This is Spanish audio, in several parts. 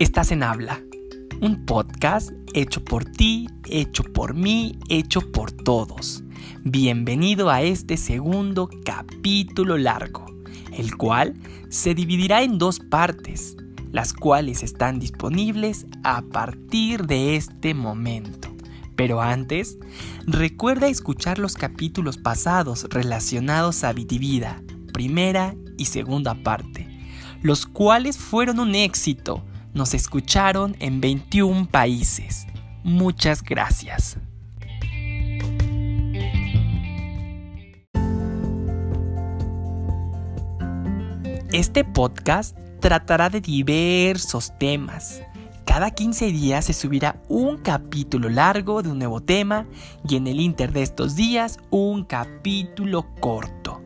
Estás en Habla, un podcast hecho por ti, hecho por mí, hecho por todos. Bienvenido a este segundo capítulo largo, el cual se dividirá en dos partes, las cuales están disponibles a partir de este momento. Pero antes, recuerda escuchar los capítulos pasados relacionados a Vitivida, primera y segunda parte, los cuales fueron un éxito nos escucharon en 21 países. Muchas gracias. Este podcast tratará de diversos temas. Cada 15 días se subirá un capítulo largo de un nuevo tema y en el inter de estos días un capítulo corto.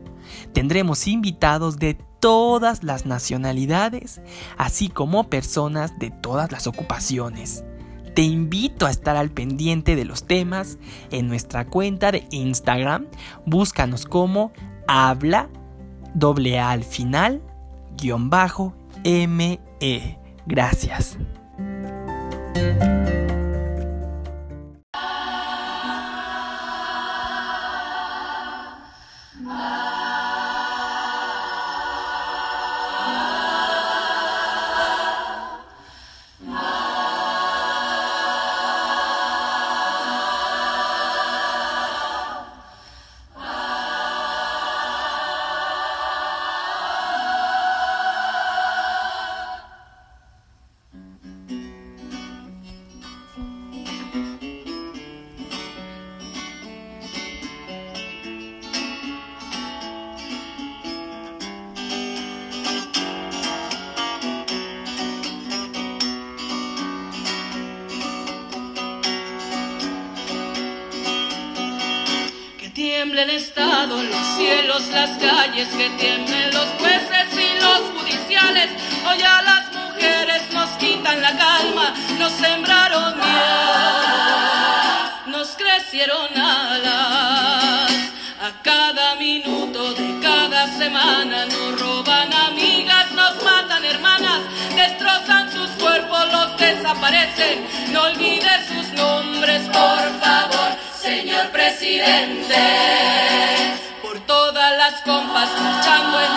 Tendremos invitados de todas las nacionalidades, así como personas de todas las ocupaciones. Te invito a estar al pendiente de los temas en nuestra cuenta de Instagram. Búscanos como habla doble al final guion bajo me. Gracias. Nos crecieron alas. A cada minuto de cada semana nos roban amigas, nos matan hermanas, destrozan sus cuerpos, los desaparecen. No olvides sus nombres, por favor señor presidente, por todas las compas luchando en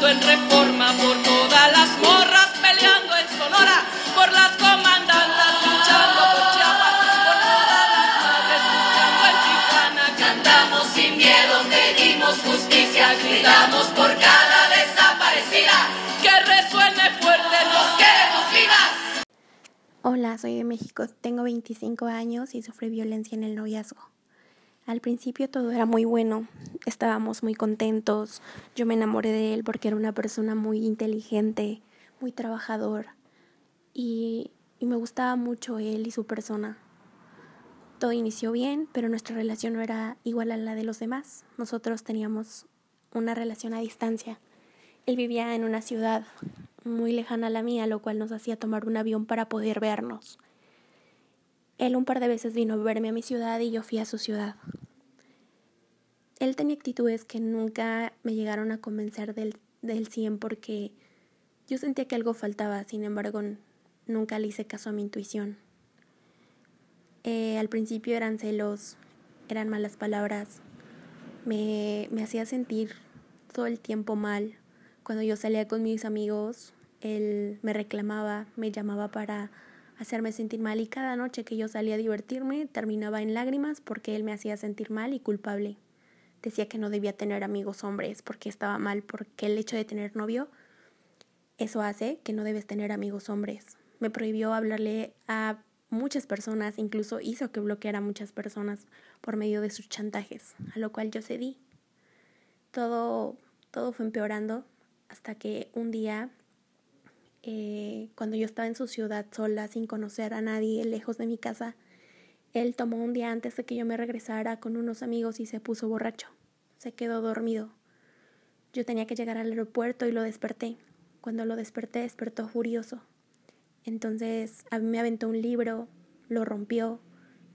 En reforma, por todas las morras peleando en Sonora, por las comandantas luchando por Chiapas, por todas las madres buscando en Tijuana. Cantamos sin miedo, pedimos justicia, gritamos por cada desaparecida. Que resuene fuerte, nos queremos vivas. Hola, soy de México, tengo 25 años y sufrí violencia en el noviazgo. Al principio todo era muy bueno, estábamos muy contentos, yo me enamoré de él porque era una persona muy inteligente, muy trabajador y, y me gustaba mucho él y su persona. Todo inició bien, pero nuestra relación no era igual a la de los demás. Nosotros teníamos una relación a distancia. Él vivía en una ciudad muy lejana a la mía, lo cual nos hacía tomar un avión para poder vernos. Él un par de veces vino a verme a mi ciudad y yo fui a su ciudad. Él tenía actitudes que nunca me llegaron a convencer del, del 100 porque Yo sentía que algo faltaba, sin embargo, nunca le hice caso a mi intuición. Eh, al principio eran celos, eran malas palabras, me, me hacía sentir todo el tiempo mal. Cuando yo salía con mis amigos, él me reclamaba, me llamaba para hacerme sentir mal y cada noche que yo salía a divertirme terminaba en lágrimas porque él me hacía sentir mal y culpable. Decía que no debía tener amigos hombres porque estaba mal, porque el hecho de tener novio, eso hace que no debes tener amigos hombres. Me prohibió hablarle a muchas personas, incluso hizo que bloqueara a muchas personas por medio de sus chantajes, a lo cual yo cedí. Todo, todo fue empeorando hasta que un día eh, cuando yo estaba en su ciudad sola, sin conocer a nadie, lejos de mi casa, él tomó un día antes de que yo me regresara con unos amigos y se puso borracho. Se quedó dormido. Yo tenía que llegar al aeropuerto y lo desperté. Cuando lo desperté, despertó furioso. Entonces me aventó un libro, lo rompió,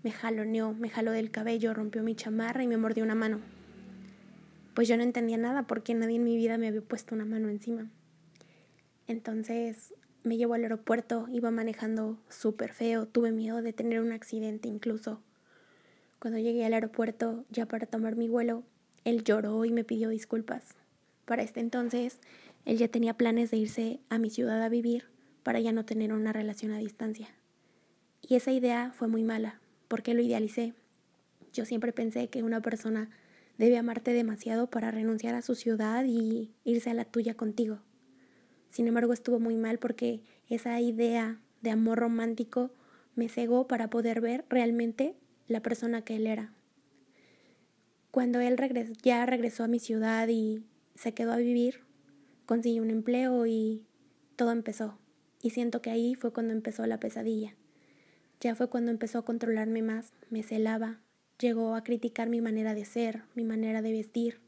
me jaloneó, me jaló del cabello, rompió mi chamarra y me mordió una mano. Pues yo no entendía nada porque nadie en mi vida me había puesto una mano encima. Entonces me llevó al aeropuerto, iba manejando súper feo, tuve miedo de tener un accidente incluso. Cuando llegué al aeropuerto, ya para tomar mi vuelo, él lloró y me pidió disculpas. Para este entonces, él ya tenía planes de irse a mi ciudad a vivir para ya no tener una relación a distancia. Y esa idea fue muy mala, porque lo idealicé. Yo siempre pensé que una persona debe amarte demasiado para renunciar a su ciudad y irse a la tuya contigo. Sin embargo, estuvo muy mal porque esa idea de amor romántico me cegó para poder ver realmente la persona que él era. Cuando él ya regresó a mi ciudad y se quedó a vivir, consiguió un empleo y todo empezó. Y siento que ahí fue cuando empezó la pesadilla. Ya fue cuando empezó a controlarme más, me celaba, llegó a criticar mi manera de ser, mi manera de vestir.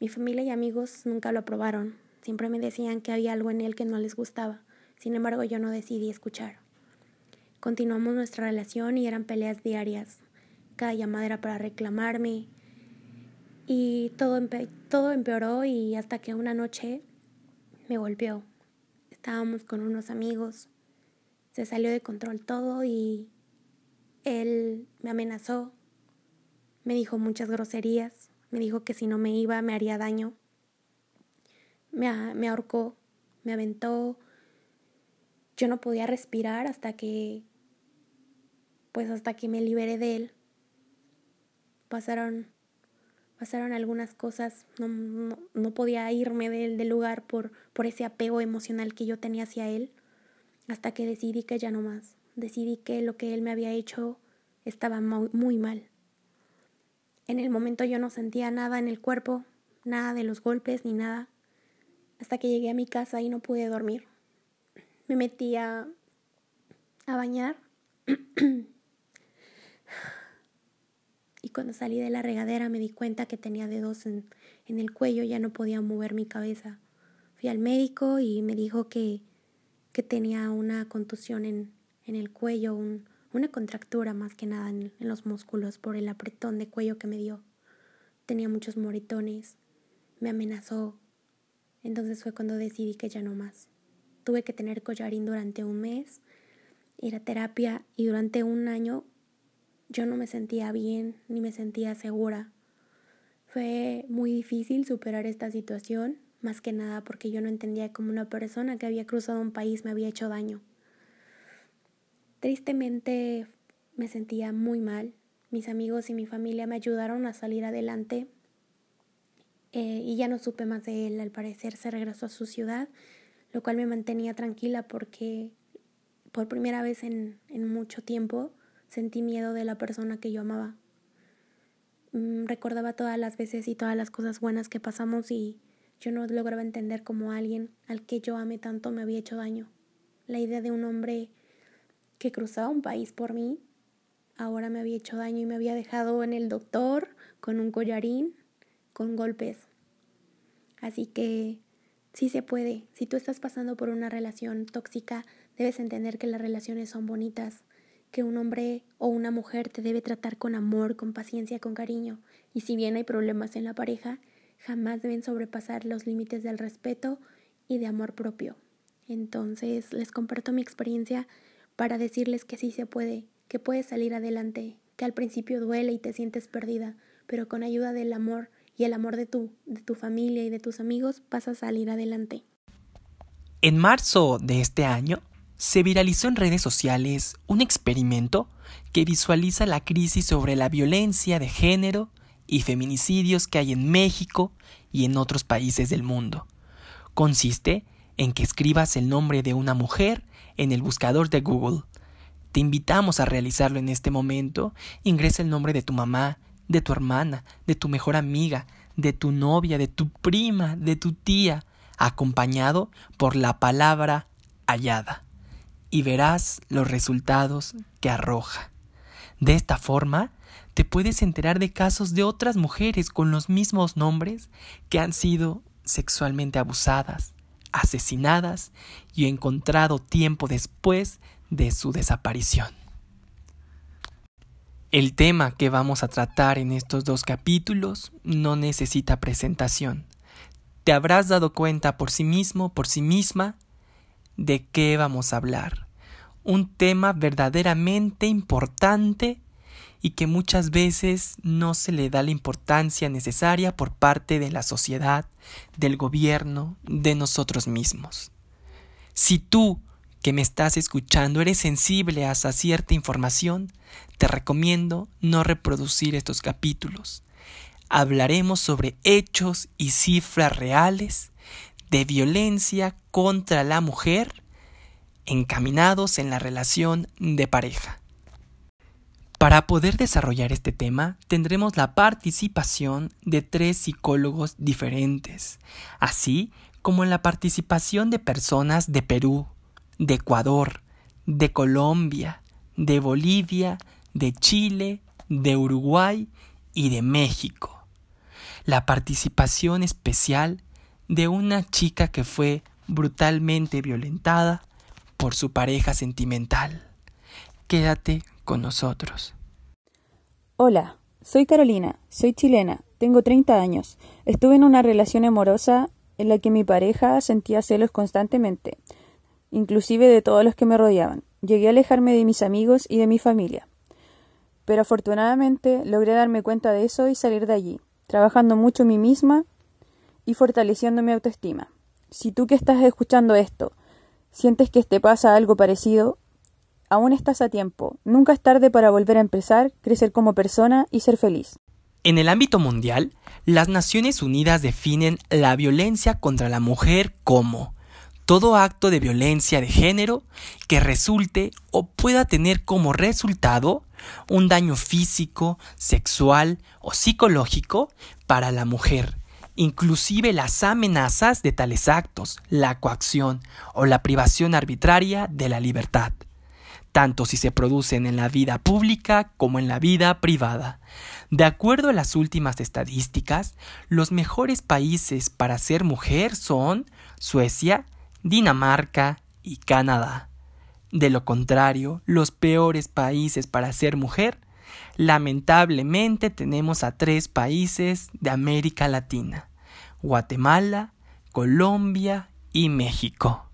Mi familia y amigos nunca lo aprobaron, Siempre me decían que había algo en él que no les gustaba. Sin embargo, yo no decidí escuchar. Continuamos nuestra relación y eran peleas diarias. Cada llamada era para reclamarme. Y todo, todo empeoró y hasta que una noche me golpeó. Estábamos con unos amigos. Se salió de control todo y él me amenazó. Me dijo muchas groserías. Me dijo que si no me iba me haría daño me, me ahorcó, me aventó. Yo no podía respirar hasta que, pues hasta que me liberé de él. Pasaron, pasaron algunas cosas, no, no, no podía irme del, del lugar por, por ese apego emocional que yo tenía hacia él, hasta que decidí que ya no más. Decidí que lo que él me había hecho estaba muy, muy mal. En el momento yo no sentía nada en el cuerpo, nada de los golpes ni nada hasta que llegué a mi casa y no pude dormir. Me metí a, bañar y cuando salí de la regadera me di cuenta que tenía dedos en, en el cuello, ya no podía mover mi cabeza. Fui al médico y me dijo que, que tenía una contusión en, en el cuello, un, una contractura más que nada en, en, los músculos por el apretón de cuello que me dio. Tenía muchos moritones, me amenazó entonces fue cuando decidí que ya no más. Tuve que tener collarín durante un mes, ir a terapia y durante un año yo no me sentía bien ni me sentía segura. Fue muy difícil superar esta situación, más que nada porque yo no entendía cómo una persona que había cruzado un país me había hecho daño. Tristemente me sentía muy mal. Mis amigos y mi familia me ayudaron a salir adelante eh, y ya no supe más de él. Al parecer se regresó a su ciudad, lo cual me mantenía tranquila porque por primera vez en, mucho tiempo sentí miedo de la persona que yo amaba. Mm, recordaba todas las veces y todas las cosas buenas que pasamos y yo no lograba entender cómo alguien al que yo amé tanto me había hecho daño. La idea de un hombre que cruzaba un país por mí ahora me había hecho daño y me había dejado en el doctor con un collarín con golpes. Así que sí se puede. Si tú estás pasando por una relación tóxica, debes entender que las relaciones son bonitas, que un hombre o una mujer te debe tratar con amor, con paciencia, con cariño. Y si bien hay problemas en la pareja, jamás deben sobrepasar los límites del respeto y de amor propio. Entonces les comparto mi experiencia para decirles que sí se puede, que puedes salir adelante, que al principio duele y te sientes perdida, pero con ayuda del amor y el amor de tu, de tu familia y de tus amigos vas a salir adelante. En marzo de este año se viralizó en redes sociales un experimento que visualiza la crisis sobre la violencia de género y feminicidios que hay en México y en otros países del mundo. Consiste en que escribas el nombre de una mujer en el buscador de Google. Te invitamos a realizarlo en este momento. Ingresa el nombre de tu mamá, de tu hermana, de tu mejor amiga, de tu novia, de tu prima, de tu tía, acompañado por la palabra hallada, y verás los resultados que arroja. De esta forma, te puedes enterar de casos de otras mujeres con los mismos nombres que han sido sexualmente abusadas, asesinadas y encontrado tiempo después de su desaparición. El tema que vamos a tratar en estos dos capítulos no necesita presentación. Te habrás dado cuenta por sí mismo, por sí misma, de qué vamos a hablar. Un tema verdaderamente importante y que muchas veces no se le da la importancia necesaria por parte de la sociedad, del gobierno, de nosotros mismos. Si tú que me estás escuchando eres sensible a cierta información, te recomiendo no reproducir estos capítulos. Hablaremos sobre hechos y cifras reales de violencia contra la mujer encaminados en la relación de pareja. Para poder desarrollar este tema tendremos la participación de tres psicólogos diferentes, así como la participación de personas de Perú, de Ecuador, de Colombia, de Bolivia, de Chile, de Uruguay y de México. La participación especial de una chica que fue brutalmente violentada por su pareja sentimental. Quédate con nosotros. Hola, soy Carolina, soy chilena, tengo 30 años. Estuve en una relación amorosa en la que mi pareja sentía celos constantemente inclusive de todos los que me rodeaban. Llegué a alejarme de mis amigos y de mi familia. Pero afortunadamente logré darme cuenta de eso y salir de allí, trabajando mucho en mí misma y fortaleciendo mi autoestima. Si tú que estás escuchando esto sientes que te pasa algo parecido, aún estás a tiempo. Nunca es tarde para volver a empezar, crecer como persona y ser feliz. En el ámbito mundial, las Naciones Unidas definen la violencia contra la mujer como todo acto de violencia de género que resulte o pueda tener como resultado un daño físico, sexual o psicológico para la mujer, inclusive las amenazas de tales actos, la coacción o la privación arbitraria de la libertad, tanto si se producen en la vida pública como en la vida privada. De acuerdo a las últimas estadísticas, los mejores países para ser mujer son Suecia, Dinamarca y Canadá. De lo contrario, los peores países para ser mujer, lamentablemente tenemos a tres países de América Latina, Guatemala, Colombia y México.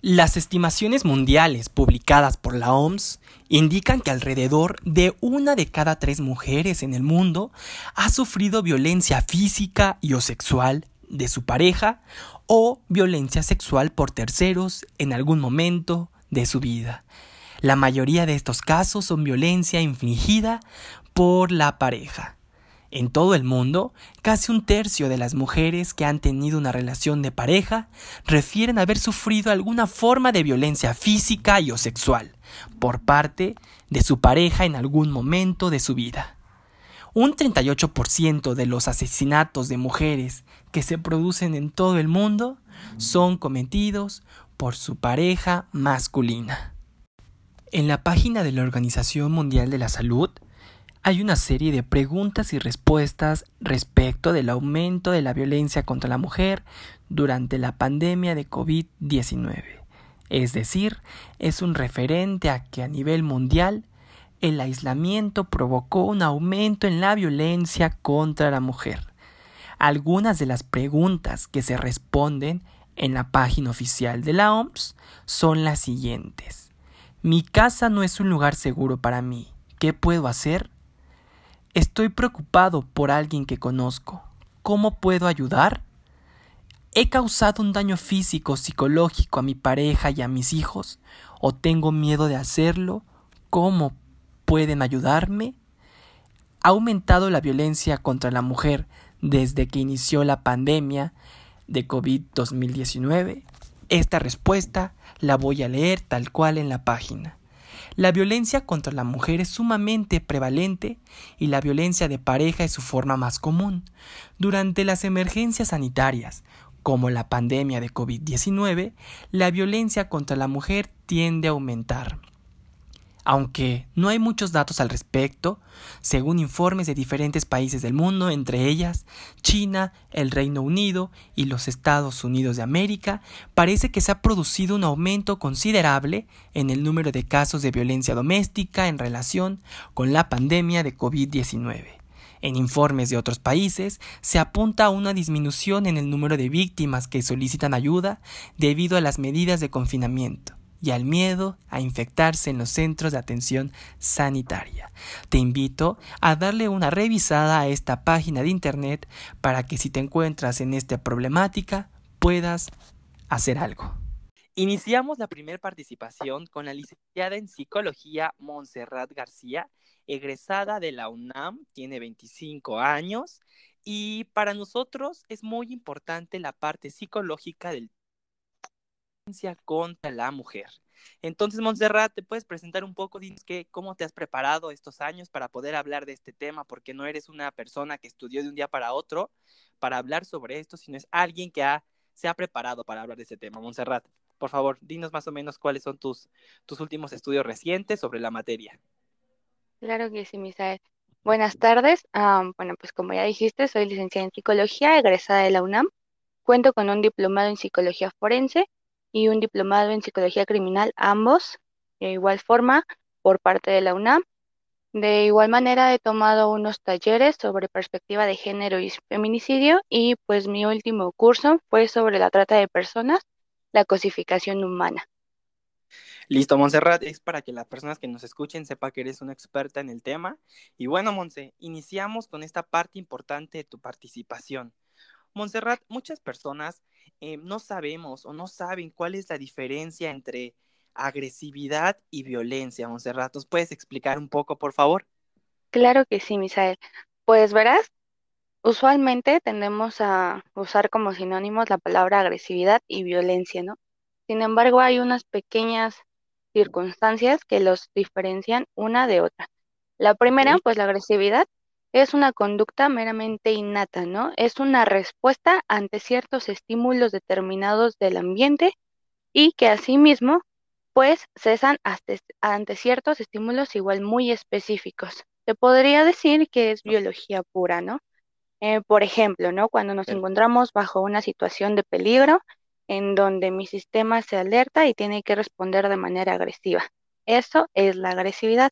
Las estimaciones mundiales publicadas por la OMS indican que alrededor de una de cada tres mujeres en el mundo ha sufrido violencia física y o sexual de su pareja o violencia sexual por terceros en algún momento de su vida. La mayoría de estos casos son violencia infligida por la pareja. En todo el mundo, casi un tercio de las mujeres que han tenido una relación de pareja refieren haber sufrido alguna forma de violencia física y o sexual por parte de su pareja en algún momento de su vida. Un 38% de los asesinatos de mujeres que se producen en todo el mundo son cometidos por su pareja masculina. En la página de la Organización Mundial de la Salud hay una serie de preguntas y respuestas respecto del aumento de la violencia contra la mujer durante la pandemia de COVID-19. Es decir, es un referente a que a nivel mundial el aislamiento provocó un aumento en la violencia contra la mujer. Algunas de las preguntas que se responden en la página oficial de la OMS son las siguientes. Mi casa no es un lugar seguro para mí. ¿Qué puedo hacer? Estoy preocupado por alguien que conozco. ¿Cómo puedo ayudar? ¿He causado un daño físico o psicológico a mi pareja y a mis hijos? ¿O tengo miedo de hacerlo? ¿Cómo pueden ayudarme? ¿Ha aumentado la violencia contra la mujer desde que inició la pandemia de COVID-2019? Esta respuesta la voy a leer tal cual en la página. La violencia contra la mujer es sumamente prevalente y la violencia de pareja es su forma más común. Durante las emergencias sanitarias, como la pandemia de COVID-19, la violencia contra la mujer tiende a aumentar. Aunque no hay muchos datos al respecto, según informes de diferentes países del mundo, entre ellas China, el Reino Unido y los Estados Unidos de América, parece que se ha producido un aumento considerable en el número de casos de violencia doméstica en relación con la pandemia de COVID-19. En informes de otros países se apunta a una disminución en el número de víctimas que solicitan ayuda debido a las medidas de confinamiento y al miedo a infectarse en los centros de atención sanitaria. Te invito a darle una revisada a esta página de internet para que si te encuentras en esta problemática puedas hacer algo. Iniciamos la primera participación con la licenciada en psicología Montserrat García, egresada de la UNAM, tiene 25 años y para nosotros es muy importante la parte psicológica del contra la mujer. Entonces, Montserrat, ¿te puedes presentar un poco? Dinos que, cómo te has preparado estos años para poder hablar de este tema, porque no eres una persona que estudió de un día para otro para hablar sobre esto, sino es alguien que se ha preparado para hablar de este tema. Montserrat, por favor, dinos más o menos cuáles son tus, tus últimos estudios recientes sobre la materia. Claro que sí, Misael. Buenas tardes. bueno, pues como ya dijiste, soy licenciada en psicología, egresada de la UNAM. Cuento con un diplomado en psicología forense y un diplomado en psicología criminal, ambos de igual forma por parte de la UNAM. De igual manera he tomado unos talleres sobre perspectiva de género y feminicidio y pues mi último curso fue sobre la trata de personas, la cosificación humana. Listo, Montserrat, es para que las personas que nos escuchen sepan que eres una experta en el tema. Y bueno, Monse, iniciamos con esta parte importante de tu participación. Montserrat, muchas personas eh, no sabemos o no saben cuál es la diferencia entre agresividad y violencia. Montserrat, ¿nos puedes explicar un poco, por favor? Claro que sí, Misael. Pues verás, usualmente tendemos a usar como sinónimos la palabra agresividad y violencia, ¿no? Sin embargo, hay unas pequeñas circunstancias que los diferencian una de otra. La primera, pues la agresividad es una conducta meramente innata, ¿no? Es una respuesta ante ciertos estímulos determinados del ambiente y que asimismo, pues, cesan ante ciertos estímulos igual muy específicos. Se podría decir que es biología pura, ¿no? Eh, por ejemplo, ¿no? Cuando nos encontramos bajo una situación de peligro en donde mi sistema se alerta y tiene que responder de manera agresiva. Eso es la agresividad.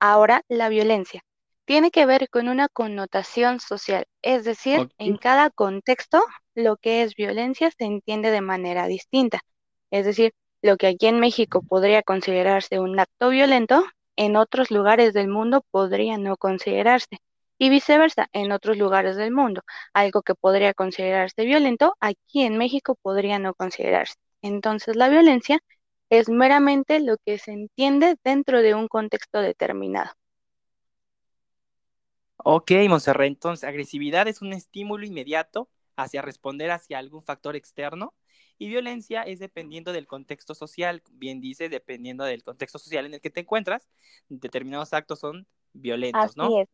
Ahora, la violencia tiene que ver con una connotación social, es decir, en cada contexto lo que es violencia se entiende de manera distinta. Es decir, lo que aquí en México podría considerarse un acto violento, en otros lugares del mundo podría no considerarse. Y viceversa, en otros lugares del mundo, algo que podría considerarse violento, aquí en México podría no considerarse. Entonces, la violencia es meramente lo que se entiende dentro de un contexto determinado. Ok, Monserrat, entonces agresividad es un estímulo inmediato hacia responder hacia algún factor externo y violencia es dependiendo del contexto social, bien dice, dependiendo del contexto social en el que te encuentras, determinados actos son violentos, ¿no? Es.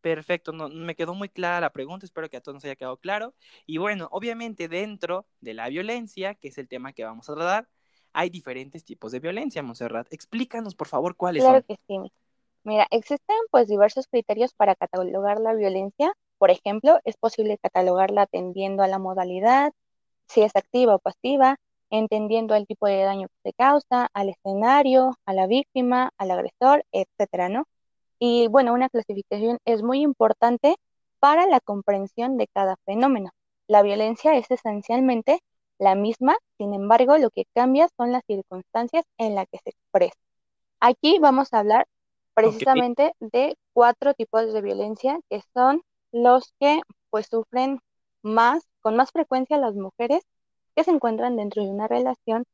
Perfecto, no, me quedó muy clara la pregunta, espero que a todos nos haya quedado claro. Y bueno, obviamente dentro de la violencia, que es el tema que vamos a tratar, hay diferentes tipos de violencia, Monserrat. Explícanos, por favor, cuáles son. Claro que sí. Mira, existen pues diversos criterios para catalogar la violencia. Por ejemplo, es posible catalogarla atendiendo a la modalidad, si es activa o pasiva, entendiendo el tipo de daño que se causa, al escenario, a la víctima, al agresor, etcétera, ¿no? Y bueno, una clasificación es muy importante para la comprensión de cada fenómeno. la violencia es esencialmente la misma, sin embargo, lo que cambia son las circunstancias en las que se expresa. Aquí vamos a hablar precisamente de cuatro tipos de violencia que son los que pues sufren más, con más frecuencia las mujeres que se encuentran dentro de una relación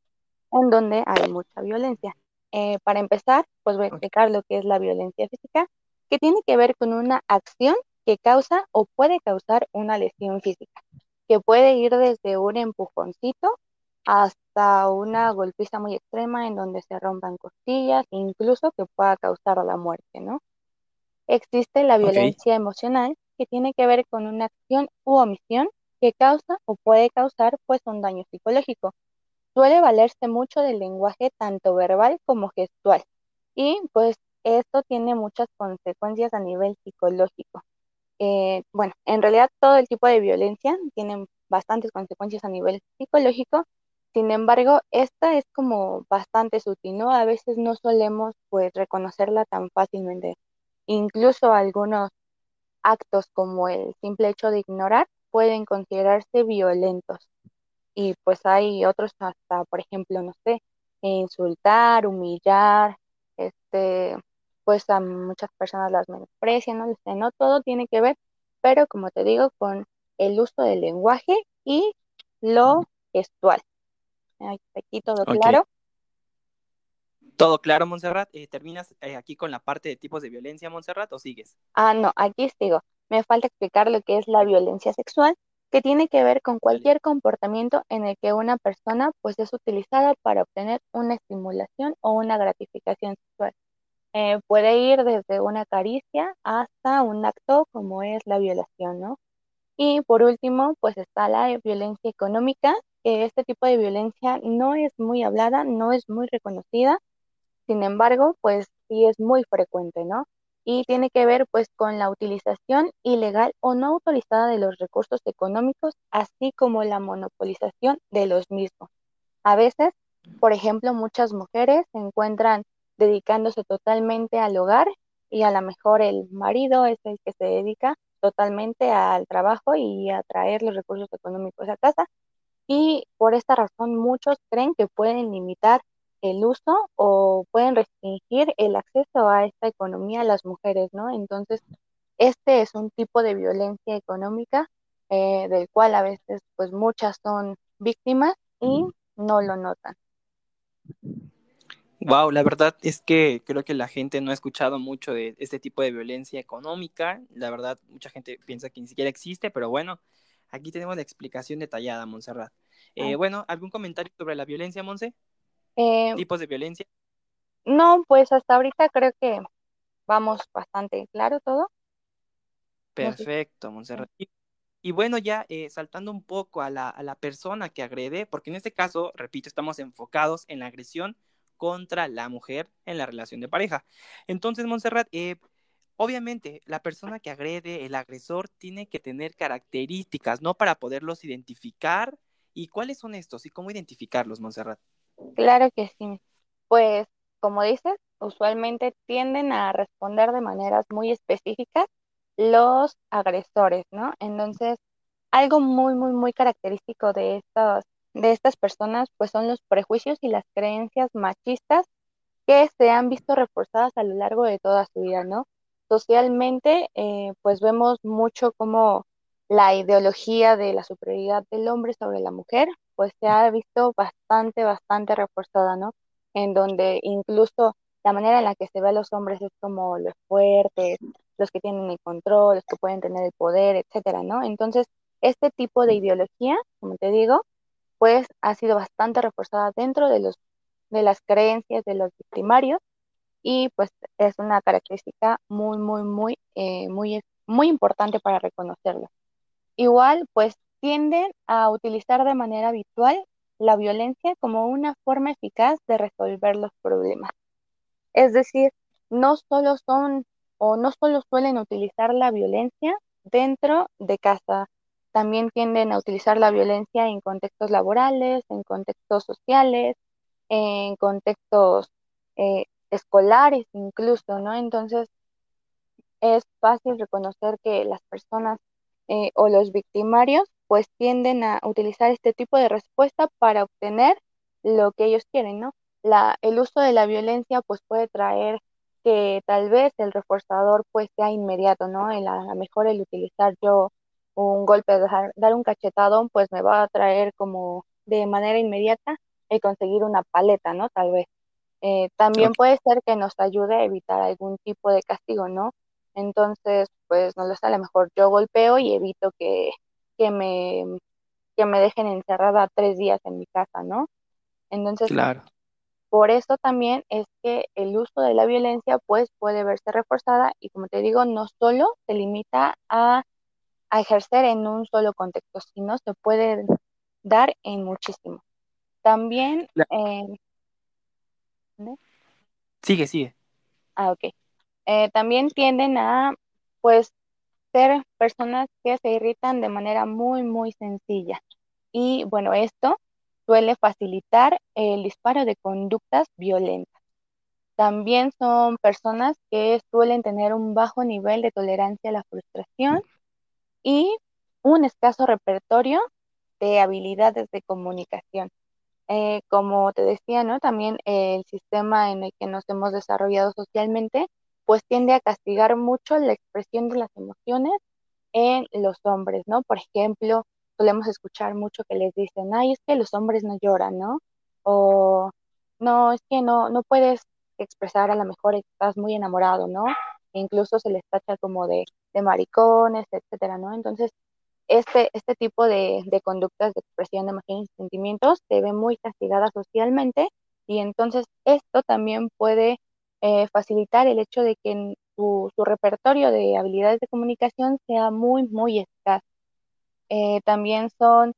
en donde hay mucha violencia. Eh, para empezar, pues voy a explicar lo que es la violencia física, que tiene que ver con una acción que causa o puede causar una lesión física, que puede ir desde un empujoncito hasta una golpiza muy extrema en donde se rompan costillas, incluso que pueda causar la muerte, ¿no? Existe la violencia emocional, que tiene que ver con una acción u omisión que causa o puede causar pues un daño psicológico. Suele valerse mucho del lenguaje tanto verbal como gestual y pues esto tiene muchas consecuencias a nivel psicológico. Eh, bueno, en realidad todo el tipo de violencia tiene bastantes consecuencias a nivel psicológico, sin embargo, esta es como bastante sutil, ¿no? A veces no solemos pues reconocerla tan fácilmente. Incluso algunos actos como el simple hecho de ignorar pueden considerarse violentos. Y pues hay otros hasta, por ejemplo, no sé, insultar, humillar, este, pues a muchas personas las menosprecian, no no todo tiene que ver, pero como te digo, con el uso del lenguaje y lo gestual. Aquí todo claro. ¿Todo claro, Montserrat? Eh, ¿Terminas eh, aquí con la parte de tipos de violencia, Montserrat, o sigues? Ah, no, aquí sigo. Me falta explicar lo que es la violencia sexual, que tiene que ver con cualquier comportamiento en el que una persona pues es utilizada para obtener una estimulación o una gratificación sexual. Eh, puede ir desde una caricia hasta un acto como es la violación, ¿no? Y por último, pues está la violencia económica, este tipo de violencia no es muy hablada, no es muy reconocida, sin embargo, pues sí es muy frecuente, ¿no? Y tiene que ver pues con la utilización ilegal o no autorizada de los recursos económicos, así como la monopolización de los mismos. A veces, por ejemplo, muchas mujeres se encuentran dedicándose totalmente al hogar y a lo mejor el marido es el que se dedica totalmente al trabajo y a traer los recursos económicos a casa. Y por esta razón muchos creen que pueden limitar el uso o pueden restringir el acceso a esta economía a las mujeres, ¿no? Entonces, este es un tipo de violencia económica eh, del cual a veces, pues muchas son víctimas y no lo notan. Wow, la verdad es que creo que la gente no ha escuchado mucho de este tipo de violencia económica. La verdad, mucha gente piensa que ni siquiera existe, pero bueno, aquí tenemos la explicación detallada, Montserrat. Eh, ah. Bueno, ¿algún comentario sobre la violencia, Monse? Eh, ¿Tipos de violencia? No, pues hasta ahorita creo que vamos bastante claro todo. Perfecto, Monserrat. Y, bueno, ya eh, saltando un poco a la, a la persona que agrede, porque en este caso, repito, estamos enfocados en la agresión contra la mujer en la relación de pareja. Entonces, Montserrat, eh, obviamente la persona que agrede, el agresor, tiene que tener características, ¿no? Para poderlos identificar. ¿Y cuáles son estos? ¿Y cómo identificarlos, Montserrat? Claro que sí. Pues, como dices, usualmente tienden a responder de maneras muy específicas los agresores, ¿no? Entonces, algo muy, muy, muy característico de estos, de estas personas, pues son los prejuicios y las creencias machistas que se han visto reforzadas a lo largo de toda su vida, ¿no? Socialmente, eh, pues vemos mucho como la ideología de la superioridad del hombre sobre la mujer, pues se ha visto bastante, bastante reforzada, ¿no? En donde incluso la manera en la que se ve a los hombres es como los fuertes, los que tienen el control, los que pueden tener el poder, etcétera, ¿no? Entonces, este tipo de ideología, como te digo, pues ha sido bastante reforzada dentro de los de las creencias de los victimarios y pues es una característica muy, muy, muy, eh, muy, muy importante para reconocerlo. Igual, pues tienden a utilizar de manera habitual la violencia como una forma eficaz de resolver los problemas. Es decir, no solo son o no solo suelen utilizar la violencia dentro de casa, también tienden a utilizar la violencia en contextos laborales, en contextos sociales, en contextos eh, escolares incluso, ¿no? Entonces, es fácil reconocer que las personas eh, o los victimarios pues tienden a utilizar este tipo de respuesta para obtener lo que ellos quieren, ¿no? La, el uso de la violencia pues puede traer que tal vez el reforzador pues sea inmediato, ¿no? El, a lo mejor el utilizar yo un golpe, dejar, dar un cachetadón, pues me va a traer como de manera inmediata el conseguir una paleta, ¿no? Tal vez. Eh, también puede ser que nos ayude a evitar algún tipo de castigo, ¿no? Entonces, pues no lo sé, a lo mejor yo golpeo y evito que, que me, que me dejen encerrada tres días en mi casa, ¿no? Entonces, Claro. por eso también es que el uso de la violencia pues puede verse reforzada y como te digo, no solo se limita a, a ejercer en un solo contexto, sino se puede dar en muchísimo. También, eh, ¿no? Sigue, sigue. ah, ok. Eh, también tienden a pues ser personas que se irritan de manera muy, muy sencilla. Y bueno, esto suele facilitar el disparo de conductas violentas. También son personas que suelen tener un bajo nivel de tolerancia a la frustración y un escaso repertorio de habilidades de comunicación. Eh, como te decía, ¿no? También el sistema en el que nos hemos desarrollado socialmente, pues tiende a castigar mucho la expresión de las emociones en los hombres, ¿no? Por ejemplo, solemos escuchar mucho que les dicen, ay, es que los hombres no lloran, ¿no? O no, es que no, no puedes expresar a lo mejor estás muy enamorado, ¿no? Incluso se les tacha como de, de maricones, etcétera, ¿no? Entonces, este, este tipo de, conductas de expresión de emociones y sentimientos se ve muy castigada socialmente y entonces esto también puede eh, facilitar el hecho de que su, repertorio de habilidades de comunicación sea muy, muy escaso. Eh, también son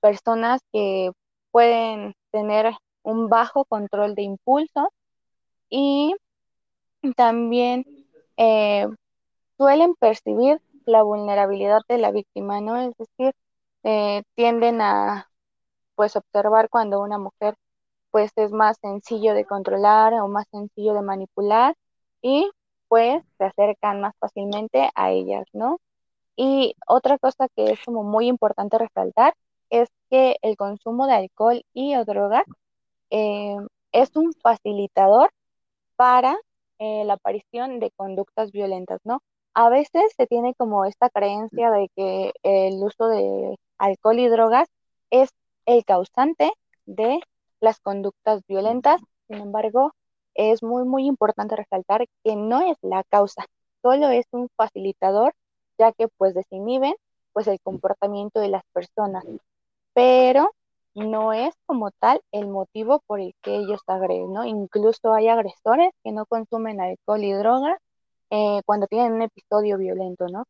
personas que pueden tener un bajo control de impulsos y también eh, suelen percibir la vulnerabilidad de la víctima, ¿no? Es decir, eh, tienden a pues observar cuando una mujer pues es más sencillo de controlar o más sencillo de manipular y pues se acercan más fácilmente a ellas, ¿no? Y otra cosa que es como muy importante resaltar es que el consumo de alcohol y o drogas eh, es un facilitador para eh, la aparición de conductas violentas, ¿no? A veces se tiene como esta creencia de que el uso de alcohol y drogas es el causante de las conductas violentas, sin embargo, es muy, muy importante resaltar que no es la causa, solo es un facilitador, ya que pues desinhiben pues el comportamiento de las personas, pero no es como tal el motivo por el que ellos agreden, ¿no? Incluso hay agresores que no consumen alcohol y drogas eh, cuando tienen un episodio violento, ¿no?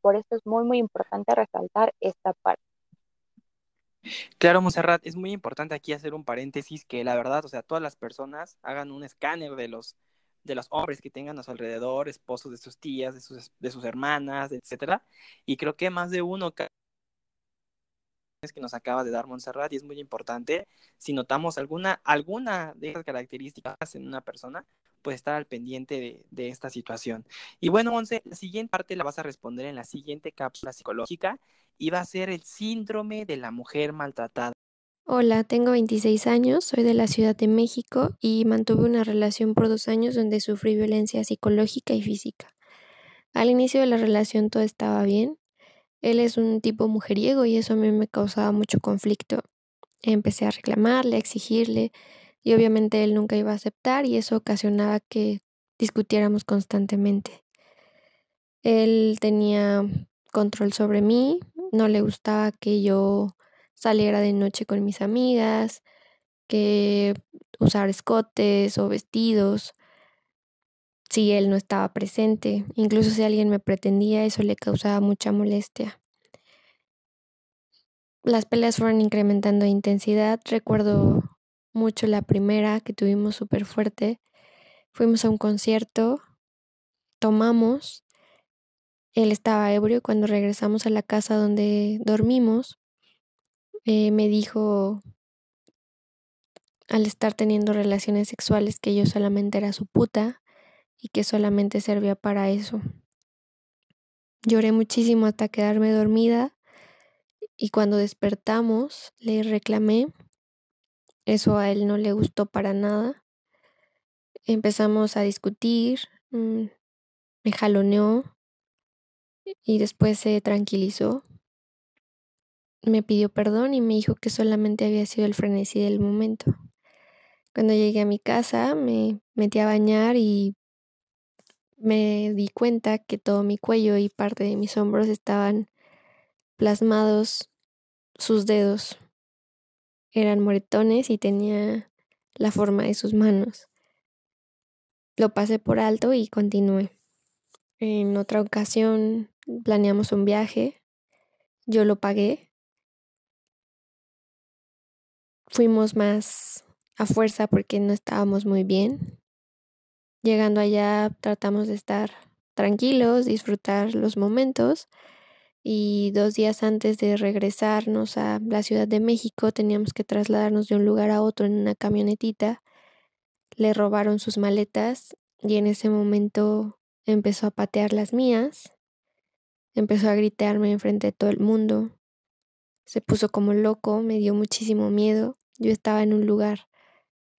Por eso es muy, muy importante resaltar esta parte. Claro, Monserrat, es muy importante aquí hacer un paréntesis que la verdad, o sea, todas las personas hagan un escáner de los de los hombres que tengan a su alrededor, esposos de sus tías, de sus, de sus hermanas, etcétera. Y creo que más de uno que nos acaba de dar Montserrat y es muy importante si notamos alguna, alguna de esas características en una persona, pues estar al pendiente de, esta situación. Y bueno, Monse, la siguiente parte la vas a responder en la siguiente cápsula psicológica y va a ser el síndrome de la mujer maltratada. Hola, tengo 26 años, soy de la Ciudad de México y mantuve una relación por dos años donde sufrí violencia psicológica y física. Al inicio de la relación todo estaba bien. Él es un tipo mujeriego y eso a mí me causaba mucho conflicto. Empecé a reclamarle, a exigirle y obviamente él nunca iba a aceptar y eso ocasionaba que discutiéramos constantemente. Él tenía control sobre mí, no le gustaba que yo saliera de noche con mis amigas, que usar escotes o vestidos si él no estaba presente. Incluso si alguien me pretendía, eso le causaba mucha molestia. Las peleas fueron incrementando de intensidad. Recuerdo mucho la primera que tuvimos súper fuerte. Fuimos a un concierto, tomamos, él estaba ebrio cuando regresamos a la casa donde dormimos. Eh, me dijo al estar teniendo relaciones sexuales que yo solamente era su puta y que solamente servía para eso. Lloré muchísimo hasta quedarme dormida y cuando despertamos le reclamé. Eso a él no le gustó para nada. Empezamos a discutir, mm, me jaloneó y después se tranquilizó. Me pidió perdón y me dijo que solamente había sido el frenesí del momento. Cuando llegué a mi casa me metí a bañar y me di cuenta que todo mi cuello y parte de mis hombros estaban plasmados sus dedos. Eran moretones y tenía la forma de sus manos. Lo pasé por alto y continué. En otra ocasión planeamos un viaje. Yo lo pagué. Fuimos más a fuerza porque no estábamos muy bien. Llegando allá tratamos de estar tranquilos, disfrutar los momentos y dos días antes de regresarnos a la Ciudad de México teníamos que trasladarnos de un lugar a otro en una camionetita. Le robaron sus maletas y en ese momento empezó a patear las mías, empezó a gritarme enfrente de todo el mundo, se puso como loco, me dio muchísimo miedo. Yo estaba en un lugar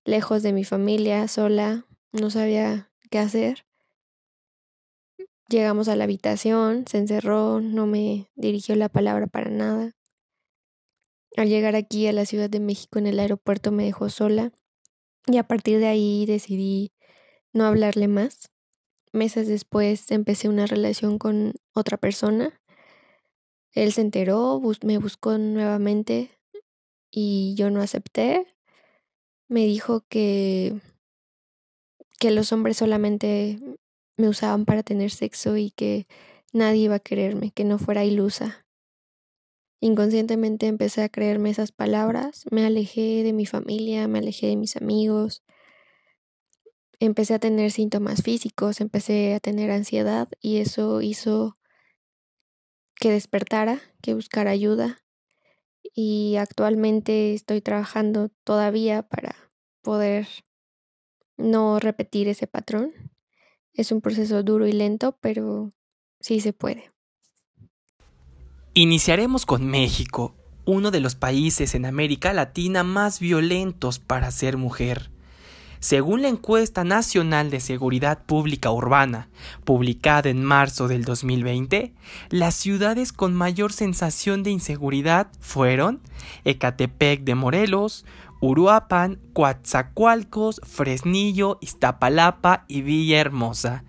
lejos de mi familia, sola, no sabía qué hacer. Llegamos a la habitación, se encerró, no me dirigió la palabra para nada. Al llegar aquí a la Ciudad de México en el aeropuerto me dejó sola y a partir de ahí decidí no hablarle más. Meses después empecé una relación con otra persona. Él se enteró, me buscó nuevamente y yo no acepté. Me dijo que que los hombres solamente me usaban para tener sexo y que nadie iba a quererme, que no fuera ilusa. Inconscientemente empecé a creerme esas palabras, me alejé de mi familia, me alejé de mis amigos, empecé a tener síntomas físicos, empecé a tener ansiedad y eso hizo que despertara, que buscara ayuda y actualmente estoy trabajando todavía para poder no repetir ese patrón. Es un proceso duro y lento, pero sí se puede. Iniciaremos con México, uno de los países en América Latina más violentos para ser mujer. Según la encuesta nacional de seguridad pública urbana, publicada en marzo del 2020, las ciudades con mayor sensación de inseguridad fueron Ecatepec de Morelos, Uruapan, Coatzacoalcos, Fresnillo, Iztapalapa y Villahermosa.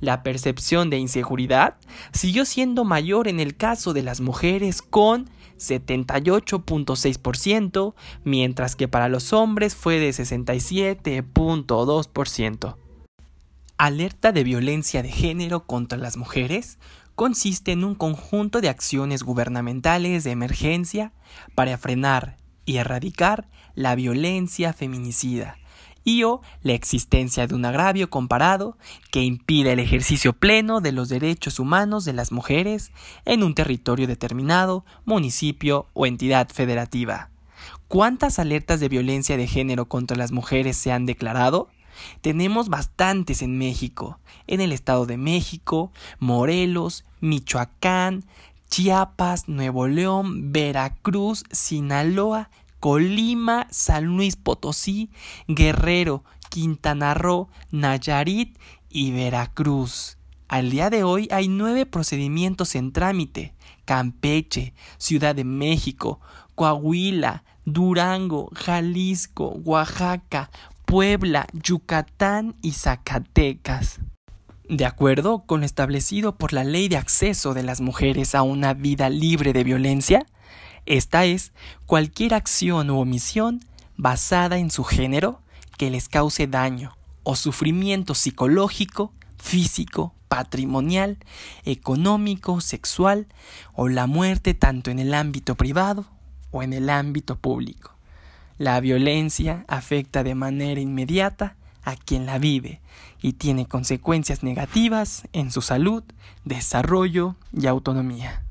La percepción de inseguridad siguió siendo mayor en el caso de las mujeres con 78.6%, mientras que para los hombres fue de 67.2%. Alerta de violencia de género contra las mujeres consiste en un conjunto de acciones gubernamentales de emergencia para frenar y erradicar la violencia feminicida y o la existencia de un agravio comparado que impida el ejercicio pleno de los derechos humanos de las mujeres en un territorio determinado, municipio o entidad federativa. ¿Cuántas alertas de violencia de género contra las mujeres se han declarado? Tenemos bastantes en México, en el Estado de México, Morelos, Michoacán, Chiapas, Nuevo León, Veracruz, Sinaloa, Colima, San Luis Potosí, Guerrero, Quintana Roo, Nayarit y Veracruz. Al día de hoy hay nueve procedimientos en trámite. Campeche, Ciudad de México, Coahuila, Durango, Jalisco, Oaxaca, Puebla, Yucatán y Zacatecas. De acuerdo con lo establecido por la Ley de Acceso de las Mujeres a una vida libre de violencia, esta es cualquier acción u omisión basada en su género que les cause daño o sufrimiento psicológico, físico, patrimonial, económico, sexual o la muerte tanto en el ámbito privado o en el ámbito público. La violencia afecta de manera inmediata a quien la vive y tiene consecuencias negativas en su salud, desarrollo y autonomía.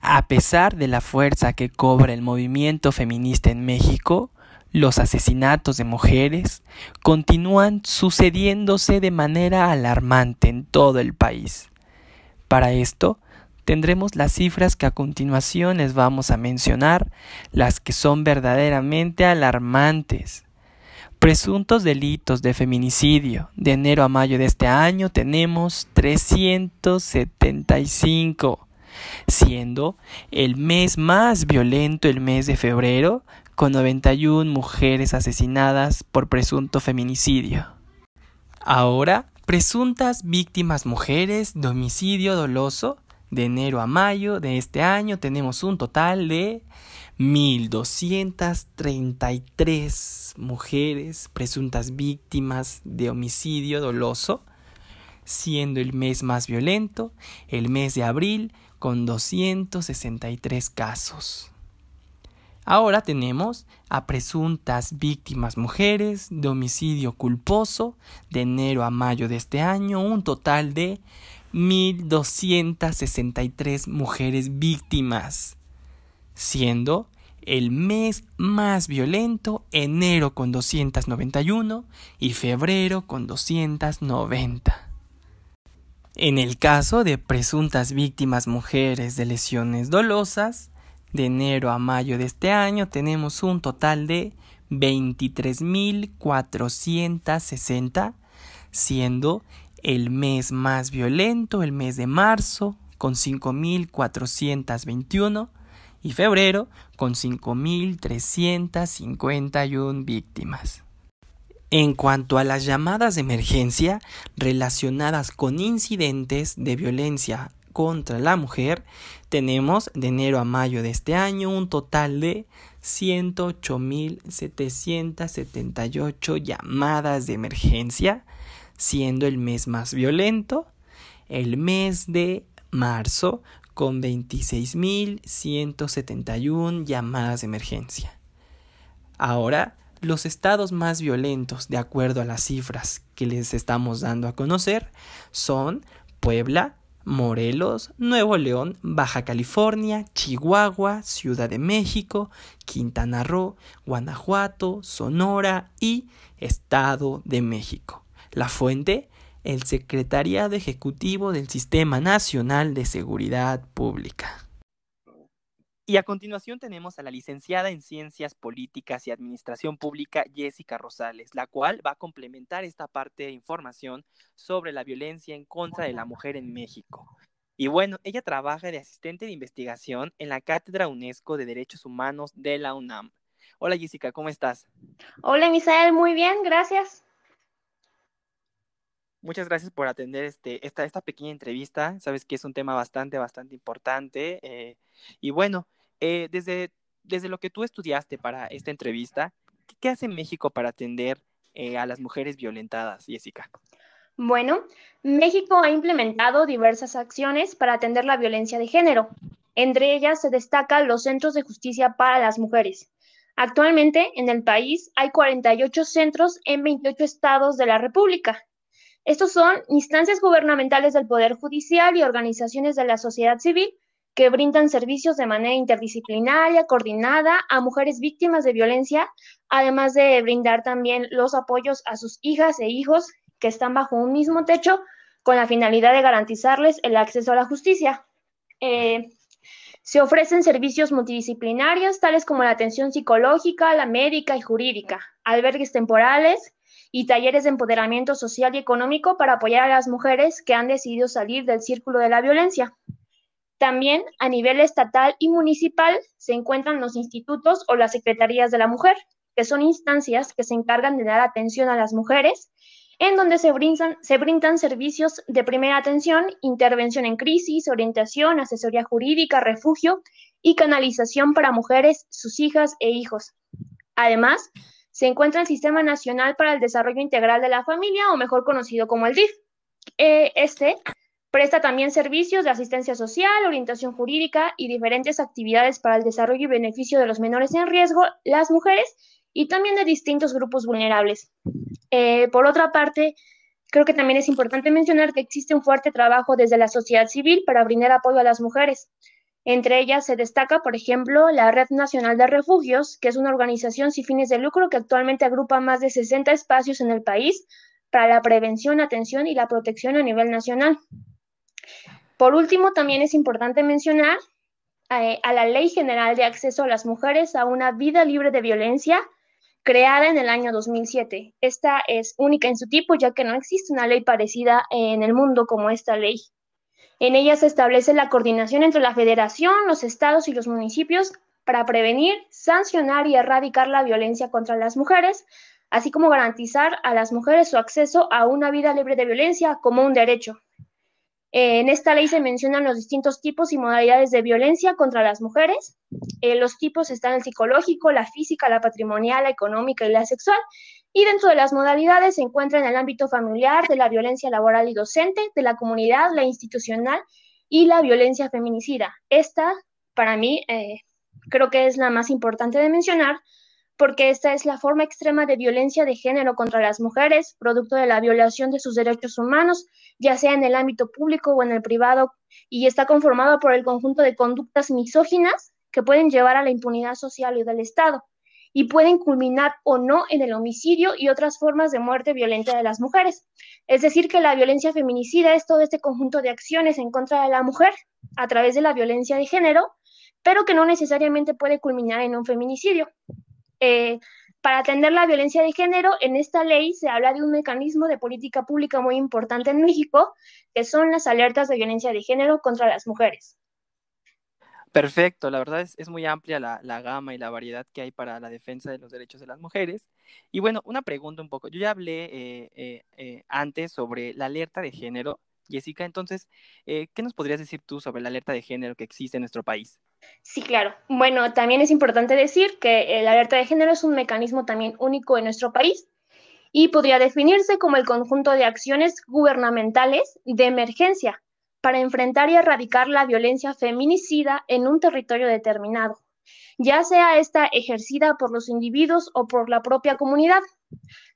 A pesar de la fuerza que cobra el movimiento feminista en México, los asesinatos de mujeres continúan sucediéndose de manera alarmante en todo el país. Para esto, tendremos las cifras que a continuación les vamos a mencionar, las que son verdaderamente alarmantes. Presuntos delitos de feminicidio. De enero a mayo de este año tenemos 375, siendo el mes más violento el mes de febrero, con 91 mujeres asesinadas por presunto feminicidio. Ahora, presuntas víctimas mujeres de homicidio doloso. De enero a mayo de este año tenemos un total de 1.233 mujeres presuntas víctimas de homicidio doloso, siendo el mes más violento el mes de abril con 263 casos. Ahora tenemos a presuntas víctimas mujeres de homicidio culposo de enero a mayo de este año, un total de 1.263 mujeres víctimas siendo el mes más violento enero con 291 y febrero con 290. En el caso de presuntas víctimas mujeres de lesiones dolosas, de enero a mayo de este año tenemos un total de 23.460, siendo el mes más violento el mes de marzo con 5.421 y febrero con 5.351 víctimas. En cuanto a las llamadas de emergencia relacionadas con incidentes de violencia contra la mujer, tenemos de enero a mayo de este año un total de 108.778 llamadas de emergencia, siendo el mes más violento el mes de marzo con 26.171 llamadas de emergencia. Ahora, los estados más violentos, de acuerdo a las cifras que les estamos dando a conocer, son Puebla, Morelos, Nuevo León, Baja California, Chihuahua, Ciudad de México, Quintana Roo, Guanajuato, Sonora y Estado de México. La fuente el Secretariado Ejecutivo del Sistema Nacional de Seguridad Pública. Y a continuación tenemos a la licenciada en Ciencias Políticas y Administración Pública Jessica Rosales, la cual va a complementar esta parte de información sobre la violencia en contra de la mujer en México. Y bueno, ella trabaja de asistente de investigación en la Cátedra UNESCO de Derechos Humanos de la UNAM. Hola Jessica, ¿cómo estás? Hola Misael, muy bien, gracias. Muchas gracias por atender este, esta, esta pequeña entrevista. Sabes que es un tema bastante, bastante importante. Eh, y bueno, eh, desde, desde lo que tú estudiaste para esta entrevista, ¿qué, hace México para atender eh, a las mujeres violentadas, Jessica? Bueno, México ha implementado diversas acciones para atender la violencia de género. Entre ellas se destacan los centros de justicia para las mujeres. Actualmente en el país hay 48 centros en 28 estados de la República estos son instancias gubernamentales del Poder Judicial y organizaciones de la sociedad civil que brindan servicios de manera interdisciplinaria, coordinada a mujeres víctimas de violencia, además de brindar también los apoyos a sus hijas e hijos que están bajo un mismo techo con la finalidad de garantizarles el acceso a la justicia. Eh, se ofrecen servicios multidisciplinarios, tales como la atención psicológica, la médica y jurídica, albergues temporales, y talleres de empoderamiento social y económico para apoyar a las mujeres que han decidido salir del círculo de la violencia. También a nivel estatal y municipal se encuentran los institutos o las secretarías de la mujer, que son instancias que se encargan de dar atención a las mujeres, en donde se brindan, se brindan servicios de primera atención, intervención en crisis, orientación, asesoría jurídica, refugio y canalización para mujeres, sus hijas e hijos. Además, se encuentra el Sistema Nacional para el Desarrollo Integral de la Familia, o mejor conocido como el DIF. Eh, este presta también servicios de asistencia social, orientación jurídica y diferentes actividades para el desarrollo y beneficio de los menores en riesgo, las mujeres y también de distintos grupos vulnerables. Eh, por otra parte, creo que también es importante mencionar que existe un fuerte trabajo desde la sociedad civil para brindar apoyo a las mujeres. Entre ellas se destaca, por ejemplo, la Red Nacional de Refugios, que es una organización sin fines de lucro que actualmente agrupa más de 60 espacios en el país para la prevención, atención y la protección a nivel nacional. Por último, también es importante mencionar eh, a la Ley General de Acceso a las Mujeres a una vida libre de violencia, creada en el año 2007. Esta es única en su tipo, ya que no existe una ley parecida en el mundo como esta ley. En ella se establece la coordinación entre la federación, los estados y los municipios para prevenir, sancionar y erradicar la violencia contra las mujeres, así como garantizar a las mujeres su acceso a una vida libre de violencia como un derecho. Eh, en esta ley se mencionan los distintos tipos y modalidades de violencia contra las mujeres. Eh, los tipos están el psicológico, la física, la patrimonial, la económica y la sexual. Y dentro de las modalidades se encuentra en el ámbito familiar, de la violencia laboral y docente, de la comunidad, la institucional y la violencia feminicida. Esta, para mí, eh, creo que es la más importante de mencionar, porque esta es la forma extrema de violencia de género contra las mujeres, producto de la violación de sus derechos humanos, ya sea en el ámbito público o en el privado, y está conformado por el conjunto de conductas misóginas que pueden llevar a la impunidad social y del Estado, y pueden culminar o no en el homicidio y otras formas de muerte violenta de las mujeres. Es decir, que la violencia feminicida es todo este conjunto de acciones en contra de la mujer a través de la violencia de género, pero que no necesariamente puede culminar en un feminicidio. Eh, para atender la violencia de género, en esta ley se habla de un mecanismo de política pública muy importante en México, que son las alertas de violencia de género contra las mujeres. Perfecto, la verdad es, muy amplia la, gama y la variedad que hay para la defensa de los derechos de las mujeres. Y bueno, una pregunta un poco. Yo ya hablé eh, eh, antes sobre la alerta de género, Jessica, entonces, ¿qué nos podrías decir tú sobre la alerta de género que existe en nuestro país? Sí, claro. Bueno, también es importante decir que el alerta de género es un mecanismo también único en nuestro país y podría definirse como el conjunto de acciones gubernamentales de emergencia para enfrentar y erradicar la violencia feminicida en un territorio determinado, ya sea esta ejercida por los individuos o por la propia comunidad.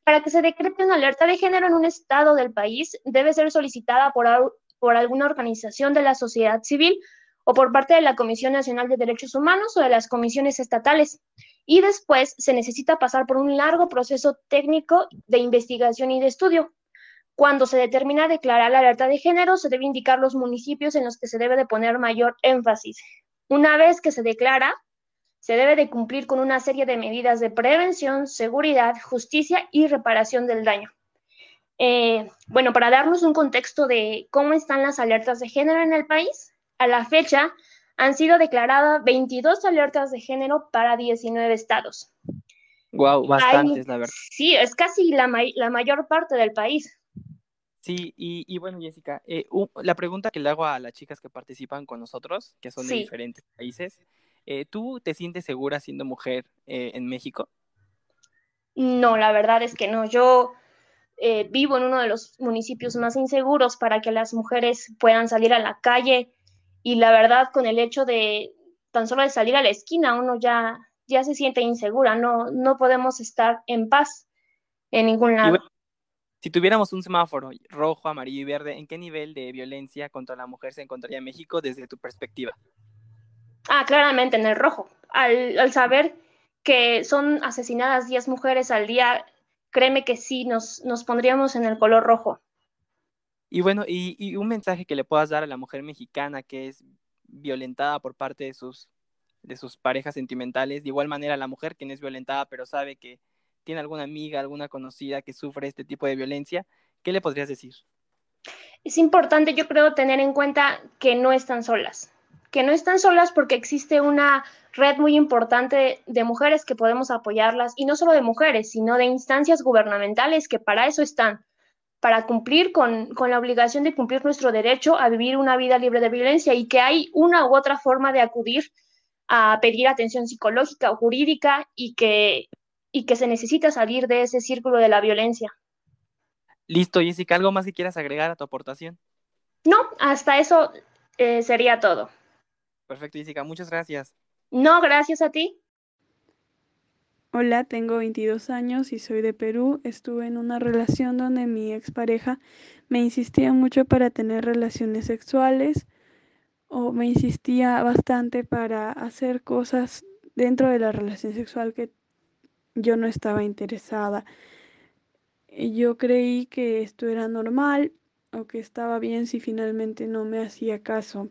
Para que se decrete una alerta de género en un estado del país, debe ser solicitada por, por alguna organización de la sociedad civil o por parte de la Comisión Nacional de Derechos Humanos o de las comisiones estatales. Y después se necesita pasar por un largo proceso técnico de investigación y de estudio. Cuando se determina declarar la alerta de género, se debe indicar los municipios en los que se debe de poner mayor énfasis. Una vez que se declara, se debe de cumplir con una serie de medidas de prevención, seguridad, justicia y reparación del daño. Eh, bueno, para darnos un contexto de cómo están las alertas de género en el país, a la fecha, han sido declaradas 22 alertas de género para 19 estados. Wow, bastantes, la verdad. Sí, es casi la, mayor parte del país. Sí, y, bueno, Jessica, eh, la pregunta que le hago a las chicas que participan con nosotros, que son de diferentes países, eh, ¿tú te sientes segura siendo mujer eh, en México? No, la verdad es que no. Yo vivo en uno de los municipios más inseguros para que las mujeres puedan salir a la calle y la verdad con el hecho de tan solo de salir a la esquina uno ya, ya se siente insegura, no, no podemos estar en paz en ningún lado. Si tuviéramos un semáforo rojo, amarillo y verde, ¿en qué nivel de violencia contra la mujer se encontraría México desde tu perspectiva? Ah, claramente en el rojo. Al, saber que son asesinadas 10 mujeres al día, créeme que sí, nos, nos pondríamos en el color rojo. Y bueno, y, un mensaje que le puedas dar a la mujer mexicana que es violentada por parte de sus, de sus parejas sentimentales, de igual manera a la mujer que no es violentada pero sabe que tiene alguna amiga, alguna conocida que sufre este tipo de violencia, ¿qué le podrías decir? Es importante, yo creo, tener en cuenta que no están solas, que no están solas porque existe una red muy importante de mujeres que podemos apoyarlas, y no solo de mujeres, sino de instancias gubernamentales que para eso están, para cumplir con, la obligación de cumplir nuestro derecho a vivir una vida libre de violencia y que hay una u otra forma de acudir a pedir atención psicológica o jurídica y que, y que se necesita salir de ese círculo de la violencia. Listo, Jessica, ¿algo más que quieras agregar a tu aportación? No, hasta eso eh, sería todo. Perfecto, Jessica, muchas gracias. No, gracias a ti. Hola, tengo 22 años y soy de Perú. Estuve en una relación donde mi expareja me insistía mucho para tener relaciones sexuales o me insistía bastante para hacer cosas dentro de la relación sexual que yo no estaba interesada. Yo creí que esto era normal o que estaba bien si finalmente no me hacía caso.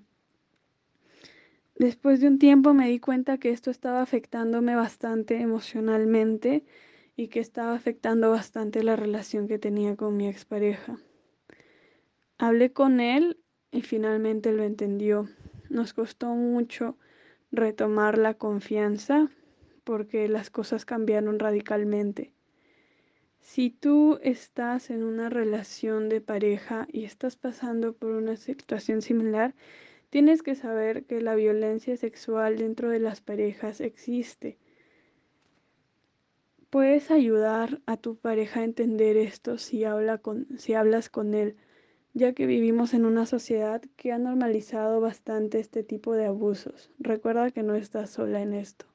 Después de un tiempo me di cuenta que esto estaba afectándome bastante emocionalmente y que estaba afectando bastante la relación que tenía con mi expareja. Hablé con él y finalmente lo entendió. Nos costó mucho retomar la confianza porque las cosas cambiaron radicalmente. Si tú estás en una relación de pareja y estás pasando por una situación similar, tienes que saber que la violencia sexual dentro de las parejas existe. Puedes ayudar a tu pareja a entender esto si, habla con, si hablas con él, ya que vivimos en una sociedad que ha normalizado bastante este tipo de abusos. Recuerda que no estás sola en esto.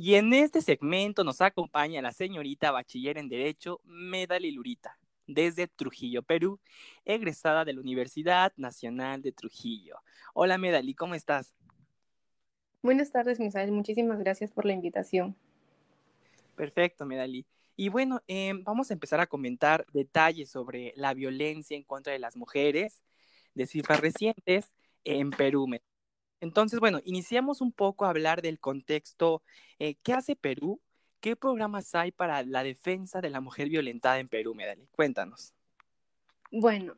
Y en este segmento nos acompaña la señorita bachiller en Derecho, Medali Lurita, desde Trujillo, Perú, egresada de la Universidad Nacional de Trujillo. Hola Medali, ¿cómo estás? Buenas tardes, Misael. Muchísimas gracias por la invitación. Perfecto, Medali. Y bueno, eh, vamos a empezar a comentar detalles sobre la violencia en contra de las mujeres de cifras recientes en Perú. Entonces, bueno, iniciamos un poco a hablar del contexto. Eh, ¿Qué hace Perú? ¿Qué programas hay para la defensa de la mujer violentada en Perú, Medali? Cuéntanos. Bueno,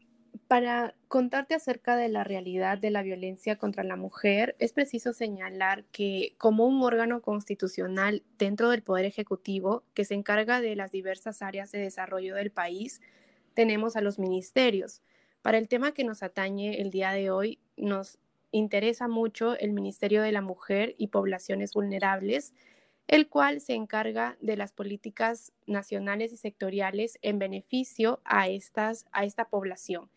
para contarte acerca de la realidad de la violencia contra la mujer, es preciso señalar que como un órgano constitucional dentro del Poder Ejecutivo que se encarga de las diversas áreas de desarrollo del país, tenemos a los ministerios. Para el tema que nos atañe el día de hoy, nos interesa mucho el Ministerio de la Mujer y Poblaciones Vulnerables, el cual se encarga de las políticas nacionales y sectoriales en beneficio a, estas, a esta población.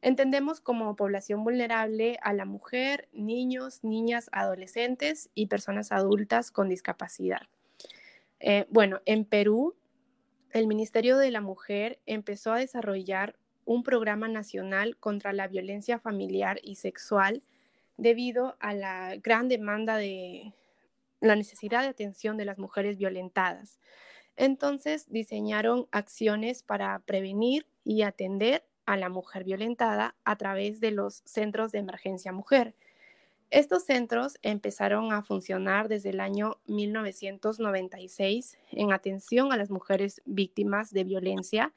Entendemos como población vulnerable a la mujer, niños, niñas, adolescentes y personas adultas con discapacidad. Eh, bueno, en Perú, el Ministerio de la Mujer empezó a desarrollar un programa nacional contra la violencia familiar y sexual debido a la gran demanda de la necesidad de atención de las mujeres violentadas. Entonces diseñaron acciones para prevenir y atender a la mujer violentada a través de los centros de emergencia mujer. Estos centros empezaron a funcionar desde el año 1996 en atención a las mujeres víctimas de violencia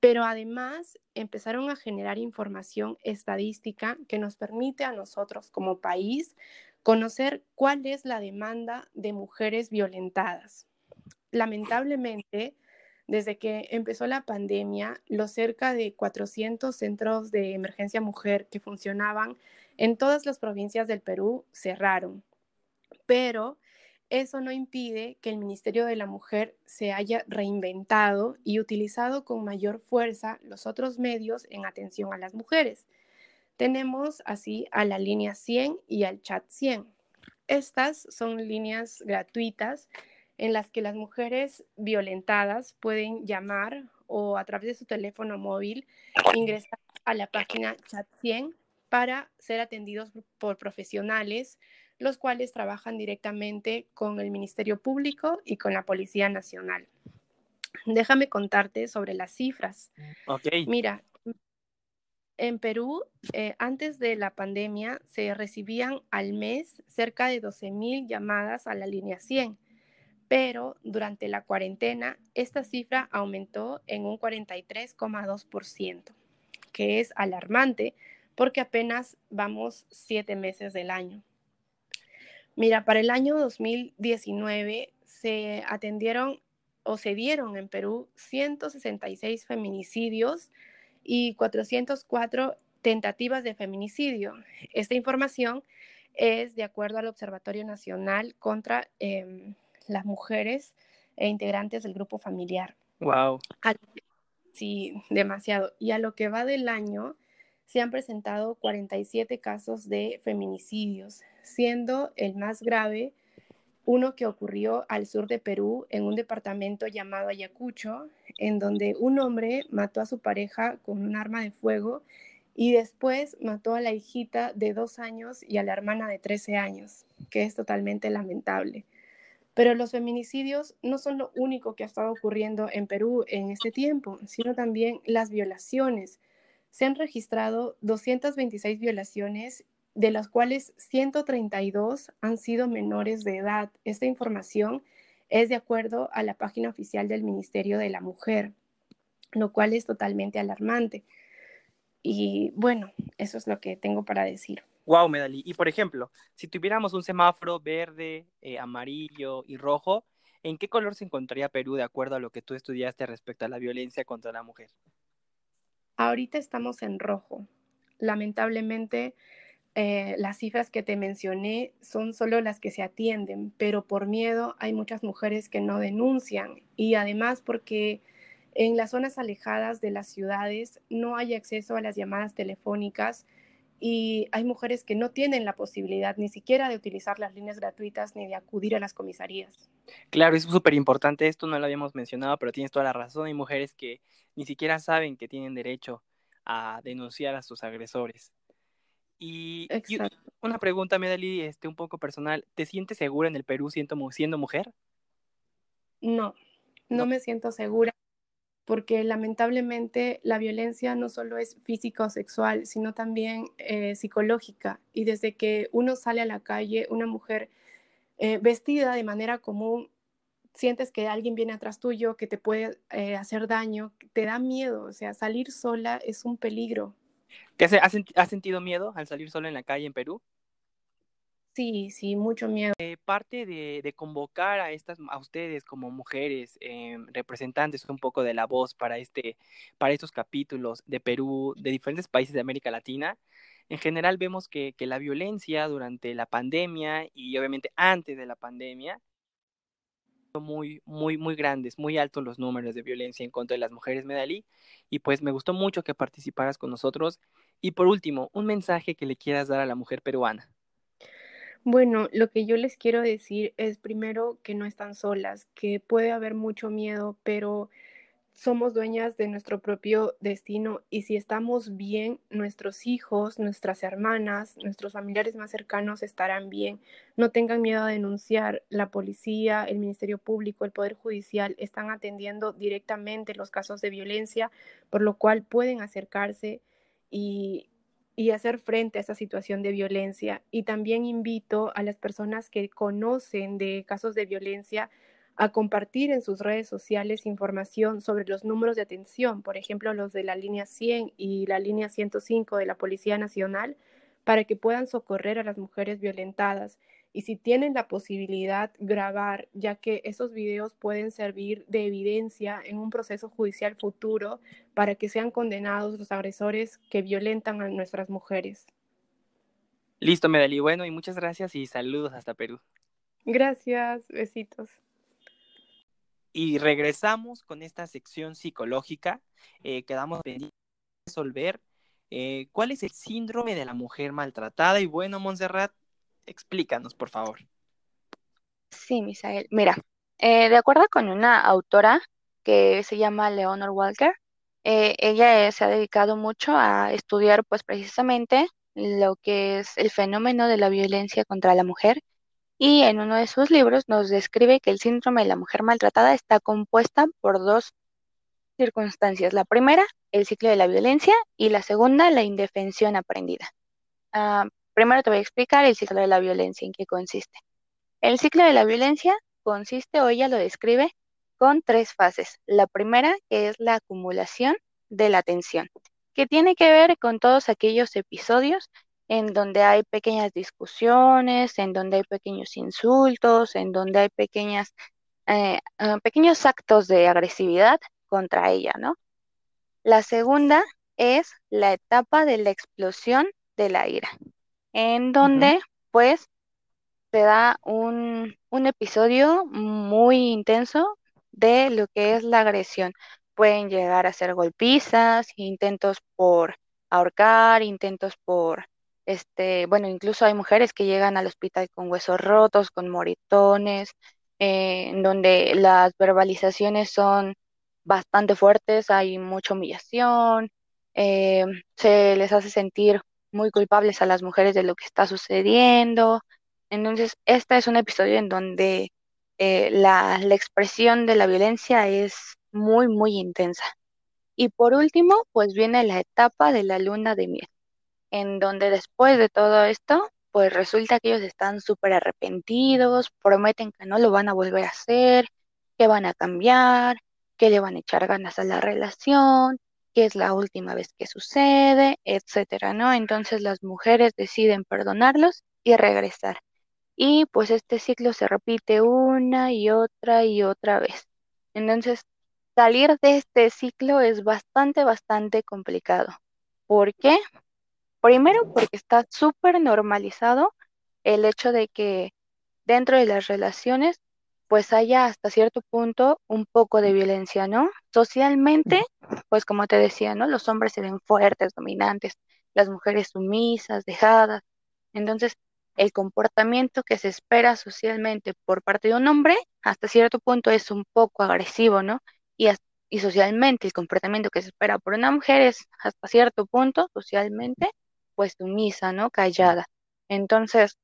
pero además empezaron a generar información estadística que nos permite a nosotros como país conocer cuál es la demanda de mujeres violentadas. Lamentablemente, desde que empezó la pandemia, los cerca de 400 centros de emergencia mujer que funcionaban en todas las provincias del Perú cerraron. Pero eso no impide que el Ministerio de la Mujer se haya reinventado y utilizado con mayor fuerza los otros medios en atención a las mujeres. Tenemos así a la línea 100 y al chat 100. Estas son líneas gratuitas en las que las mujeres violentadas pueden llamar o a través de su teléfono móvil ingresar a la página chat 100 para ser atendidos por profesionales los cuales trabajan directamente con el Ministerio Público y con la Policía Nacional. Déjame contarte sobre las cifras. Mira, en Perú, eh, antes de la pandemia, se recibían al mes cerca de 12.000 llamadas a la línea 100, pero durante la cuarentena esta cifra aumentó en un 43,2%, que es alarmante porque apenas vamos siete meses del año. Mira, para el año 2019 se atendieron o se dieron en Perú 166 feminicidios y 404 tentativas de feminicidio. Esta información es de acuerdo al Observatorio Nacional contra em, las Mujeres e integrantes del grupo familiar. Wow. sí, demasiado. Y a lo que va del año, se han presentado 47 casos de feminicidios, siendo el más grave uno que ocurrió al sur de Perú en un departamento llamado Ayacucho, en donde un hombre mató a su pareja con un arma de fuego y después mató a la hijita de dos años y a la hermana de 13 años, que es totalmente lamentable. Pero los feminicidios no son lo único que ha estado ocurriendo en Perú en este tiempo, sino también las violaciones, se han registrado 226 violaciones, de las cuales 132 han sido menores de edad. Esta información es de acuerdo a la página oficial del Ministerio de la Mujer, lo cual es totalmente alarmante. Y bueno, eso es lo que tengo para decir. Wow, Medali. Y por ejemplo, si tuviéramos un semáforo verde, eh, amarillo y rojo, ¿en qué color se encontraría Perú de acuerdo a lo que tú estudiaste respecto a la violencia contra la mujer? Ahorita estamos en rojo. Lamentablemente, eh, las cifras que te mencioné son solo las que se atienden, pero por miedo hay muchas mujeres que no denuncian y además porque en las zonas alejadas de las ciudades no hay acceso a las llamadas telefónicas y hay mujeres que no tienen la posibilidad ni siquiera de utilizar las líneas gratuitas ni de acudir a las comisarías. Claro, es súper importante esto, no lo habíamos mencionado, pero tienes toda la razón. Hay mujeres que ni siquiera saben que tienen derecho a denunciar a sus agresores. Y, una pregunta, Medali, este, un poco personal. ¿Te sientes segura en el Perú siendo, siendo mujer? No, no, no me siento segura porque lamentablemente la violencia no solo es física o sexual, sino también eh, psicológica. Y desde que uno sale a la calle, una mujer eh, vestida de manera común, sientes que alguien viene atrás tuyo, que te puede eh, hacer daño, te da miedo. O sea, salir sola es un peligro. ¿Has sentido miedo al salir sola en la calle en Perú? Sí, sí, mucho miedo. Eh, parte de, convocar a estas, a ustedes como mujeres, eh, representantes un poco de la voz para este, para estos capítulos de Perú, de diferentes países de América Latina. En general vemos que, que la violencia durante la pandemia y obviamente antes de la pandemia muy, muy, muy grandes, muy altos los números de violencia en contra de las mujeres Medalí. Y pues me gustó mucho que participaras con nosotros. Y por último, un mensaje que le quieras dar a la mujer peruana. Bueno, lo que yo les quiero decir es primero que no están solas, que puede haber mucho miedo, pero somos dueñas de nuestro propio destino y si estamos bien, nuestros hijos, nuestras hermanas, nuestros familiares más cercanos estarán bien. No tengan miedo a denunciar. La policía, el Ministerio Público, el Poder Judicial están atendiendo directamente los casos de violencia, por lo cual pueden acercarse y y hacer frente a esa situación de violencia. Y también invito a las personas que conocen de casos de violencia a compartir en sus redes sociales información sobre los números de atención, por ejemplo, los de la línea 100 y la línea 105 de la Policía Nacional, para que puedan socorrer a las mujeres violentadas y si tienen la posibilidad grabar, ya que esos videos pueden servir de evidencia en un proceso judicial futuro para que sean condenados los agresores que violentan a nuestras mujeres. Listo, Medali. Bueno, y muchas gracias y saludos hasta Perú. Gracias, besitos. Y regresamos con esta sección psicológica. Eh, quedamos pendientes de resolver eh, cuál es el síndrome de la mujer maltratada. Y bueno, Montserrat, Explícanos, por favor. Sí, Misael. Mira, eh, de acuerdo con una autora que se llama Leonor Walker, eh, ella se ha dedicado mucho a estudiar pues precisamente lo que es el fenómeno de la violencia contra la mujer y en uno de sus libros nos describe que el síndrome de la mujer maltratada está compuesta por dos circunstancias. La primera, el ciclo de la violencia y la segunda, la indefensión aprendida. Ah, Primero te voy a explicar el ciclo de la violencia, en qué consiste. El ciclo de la violencia consiste, o ella lo describe, con tres fases. La primera, que es la acumulación de la tensión, que tiene que ver con todos aquellos episodios en donde hay pequeñas discusiones, en donde hay pequeños insultos, en donde hay pequeñas, eh, ah, pequeños actos de agresividad contra ella, ¿no? La segunda es la etapa de la explosión de la ira en donde pues se da un, un episodio muy intenso de lo que es la agresión. Pueden llegar a ser golpizas, intentos por ahorcar, intentos por, este, bueno, incluso hay mujeres que llegan al hospital con huesos rotos, con moritones, eh, en donde las verbalizaciones son bastante fuertes, hay mucha humillación, eh, se les hace sentir muy culpables a las mujeres de lo que está sucediendo. Entonces, este es un episodio en donde eh, la, expresión de la violencia es muy, muy intensa. Y por último, pues viene la etapa de la luna de miel, en donde después de todo esto, pues resulta que ellos están súper arrepentidos, prometen que no lo van a volver a hacer, que van a cambiar, que le van a echar ganas a la relación, que es la última vez que sucede, etcétera, ¿no? Entonces las mujeres deciden perdonarlos y regresar. Y pues este ciclo se repite una y otra y otra vez. Entonces, salir de este ciclo es bastante, bastante complicado. ¿Por qué? Primero, porque está súper normalizado el hecho de que dentro de las relaciones pues haya hasta cierto punto un poco de violencia, ¿no? Socialmente, pues como te decía, ¿no? Los hombres se ven fuertes, dominantes, las mujeres sumisas, dejadas. Entonces, el comportamiento que se espera socialmente por parte de un hombre, hasta cierto punto es un poco agresivo, ¿no? Y, y socialmente el comportamiento que se espera por una mujer es hasta cierto punto, socialmente, pues sumisa, ¿no? Callada. Entonces,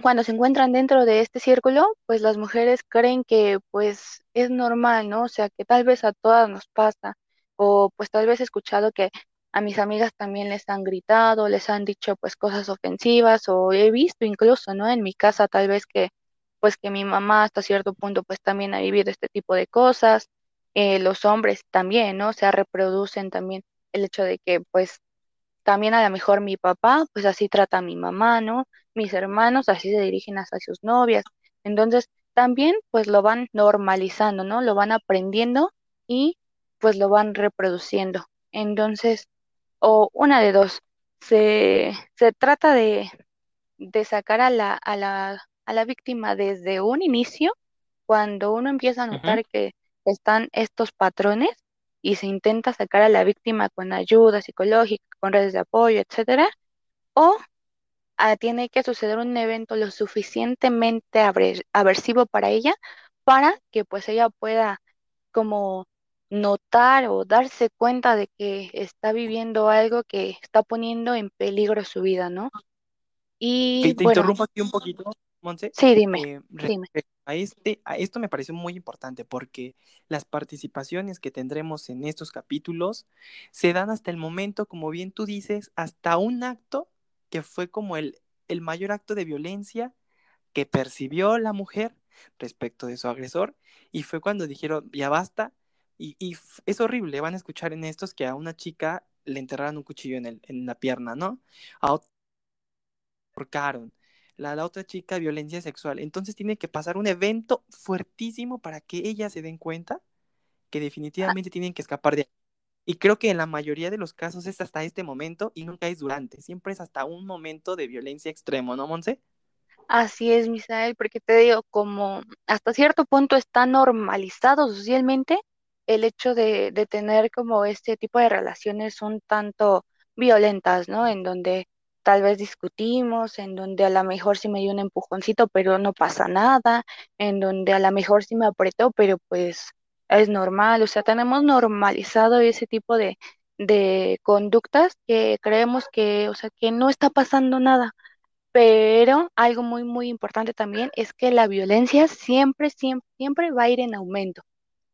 cuando se encuentran dentro de este círculo, pues las mujeres creen que pues es normal, ¿no? O sea, que tal vez a todas nos pasa, o pues tal vez he escuchado que a mis amigas también les han gritado, les han dicho pues cosas ofensivas, o he visto incluso, ¿no? En mi casa tal vez que pues que mi mamá hasta cierto punto pues también ha vivido este tipo de cosas, eh, los hombres también, ¿no? O sea, reproducen también el hecho de que pues también a lo mejor mi papá, pues así trata a mi mamá, ¿no? Mis hermanos así se dirigen hacia sus novias. Entonces, también pues lo van normalizando, ¿no? Lo van aprendiendo y pues lo van reproduciendo. Entonces, o una de dos, se, se trata de, de sacar a la, a, la, a la víctima desde un inicio, cuando uno empieza a notar que están estos patrones y se intenta sacar a la víctima con ayuda psicológica, con redes de apoyo, etcétera, o ah, tiene que suceder un evento lo suficientemente aversivo para ella para que pues ella pueda como notar o darse cuenta de que está viviendo algo que está poniendo en peligro su vida, ¿no? Y te interrumpo aquí un poquito, Monse. Sí, dime, eh, dime. A, este, a esto me parece muy importante porque las participaciones que tendremos en estos capítulos se dan hasta el momento, como bien tú dices, hasta un acto que fue como el, el mayor acto de violencia que percibió la mujer respecto de su agresor y fue cuando dijeron, ya basta, y, y es horrible, van a escuchar en estos que a una chica le enterraron un cuchillo en, el, en la pierna, ¿no? A otra la, la otra chica violencia sexual. Entonces tiene que pasar un evento fuertísimo para que ellas se den cuenta que definitivamente tienen que escapar de ahí. Y creo que en la mayoría de los casos es hasta este momento y nunca es durante, siempre es hasta un momento de violencia extremo, ¿no, Monse? Así es, Misael, porque te digo, como hasta cierto punto está normalizado socialmente el hecho de, de tener como este tipo de relaciones un tanto violentas, ¿no? En donde tal vez discutimos, en donde a lo mejor sí me dio un empujoncito, pero no pasa nada, en donde a lo mejor sí me apretó, pero pues es normal, o sea, tenemos normalizado ese tipo de, de conductas que creemos que, o sea, que no está pasando nada. Pero algo muy, muy importante también es que la violencia siempre, siempre, siempre va a ir en aumento.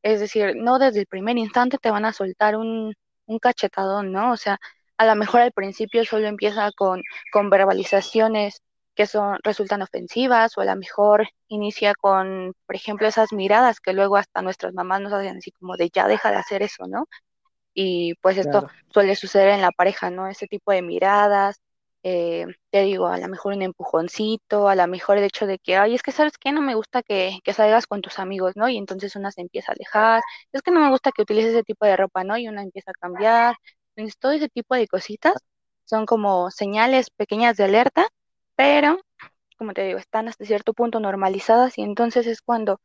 Es decir, no desde el primer instante te van a soltar un, un cachetadón, ¿no? O sea, a lo mejor al principio solo empieza con, con verbalizaciones que son, resultan ofensivas o a lo mejor inicia con, por ejemplo, esas miradas que luego hasta nuestras mamás nos hacen así como de ya deja de hacer eso, ¿no? Y pues esto suele suceder en la pareja, ¿no? Ese tipo de miradas, eh, te digo, a lo mejor un empujoncito, a lo mejor el hecho de que, ay, es que sabes que no me gusta que, que salgas con tus amigos, ¿no? Y entonces una se empieza a alejar, es que no me gusta que utilices ese tipo de ropa, ¿no? Y una empieza a cambiar, todo ese tipo de cositas son como señales pequeñas de alerta, pero, como te digo, están hasta cierto punto normalizadas y entonces es cuando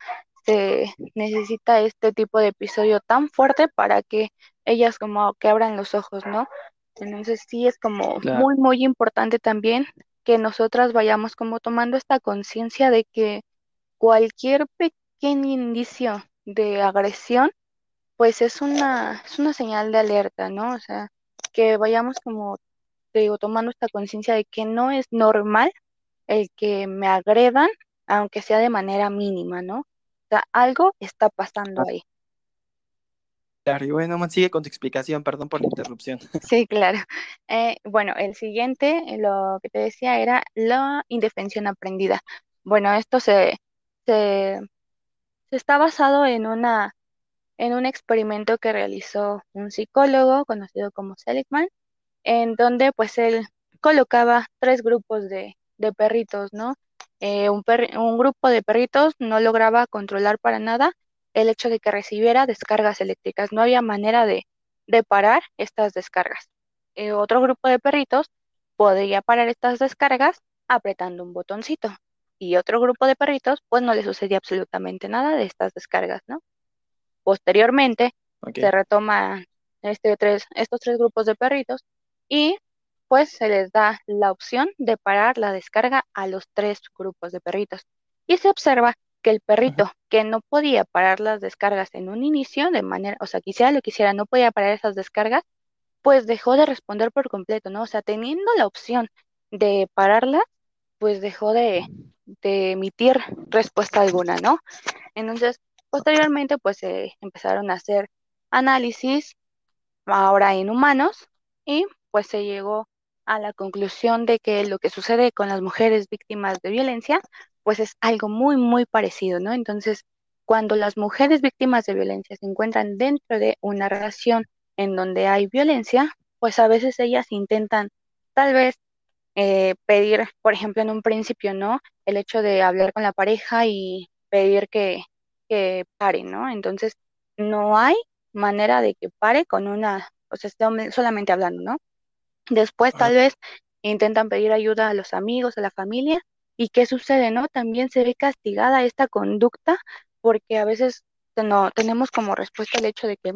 se necesita este tipo de episodio tan fuerte para que ellas como que abran los ojos, ¿no? Entonces sí es como muy, muy importante también que nosotras vayamos como tomando esta conciencia de que cualquier pequeño indicio de agresión pues es una, es una señal de alerta, ¿no? O sea, que vayamos como, te digo, tomando esta conciencia de que no es normal el que me agredan, aunque sea de manera mínima, ¿no? O sea, algo está pasando ahí. Claro, y bueno, sigue con tu explicación, perdón por la interrupción. Sí, claro. Eh, bueno, el siguiente, eh, lo que te decía era la indefensión aprendida. Bueno, esto se, se, se está basado en una, en un experimento que realizó un psicólogo conocido como Seligman, en donde pues él colocaba tres grupos de, perritos, ¿no? Eh, un, grupo de perritos no lograba controlar para nada el hecho de que recibiera descargas eléctricas. No había manera de, de parar estas descargas. Eh, otro grupo de perritos podía parar estas descargas apretando un botoncito. Y otro grupo de perritos, pues no le sucedía absolutamente nada de estas descargas, ¿no? Posteriormente, se retoman este tres, estos tres grupos de perritos y pues se les da la opción de parar la descarga a los tres grupos de perritos. Y se observa que el perrito que no podía parar las descargas en un inicio, de manera, o sea, quisiera lo quisiera, no podía parar esas descargas, pues dejó de responder por completo, ¿no? O sea, teniendo la opción de pararlas, pues dejó de, de emitir respuesta alguna, ¿no? Entonces, posteriormente, pues se empezaron a hacer análisis ahora en humanos y pues se llegó a la conclusión de que lo que sucede con las mujeres víctimas de violencia pues es algo muy, muy parecido, ¿no? Entonces, cuando las mujeres víctimas de violencia se encuentran dentro de una relación en donde hay violencia, pues a veces ellas intentan tal vez eh, pedir, por ejemplo, en un principio, ¿no? El hecho de hablar con la pareja y pedir que, que pare, ¿no? Entonces, no hay manera de que pare con una, o sea, solamente hablando, ¿no? Después, tal vez intentan pedir ayuda a los amigos, a la familia, ¿Y qué sucede, no? También se ve castigada esta conducta porque a veces no tenemos como respuesta el hecho de que,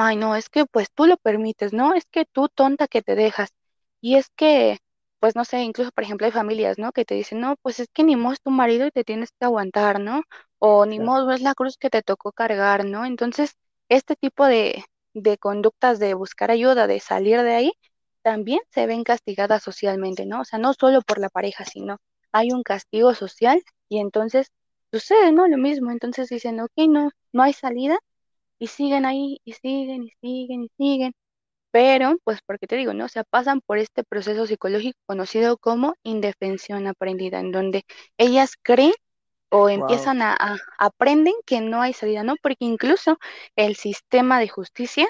ay, no, es que pues tú lo permites, ¿no? Es que tú tonta que te dejas. Y es que, pues no sé, incluso por ejemplo hay familias, ¿no? Que te dicen, no, pues es que ni modo es tu marido y te tienes que aguantar, ¿no? O ni modo es la cruz que te tocó cargar, ¿no? Entonces, este tipo de, de conductas de buscar ayuda, de salir de ahí, también se ven castigadas socialmente, ¿no? O sea, no solo por la pareja, sino hay un castigo social y entonces sucede, ¿no? Lo mismo, entonces dicen, ok, no, no hay salida y siguen ahí y siguen y siguen y siguen, pero pues porque te digo, ¿no? O sea, pasan por este proceso psicológico conocido como indefensión aprendida, en donde ellas creen o empiezan a, a, aprenden que no hay salida, ¿no? Porque incluso el sistema de justicia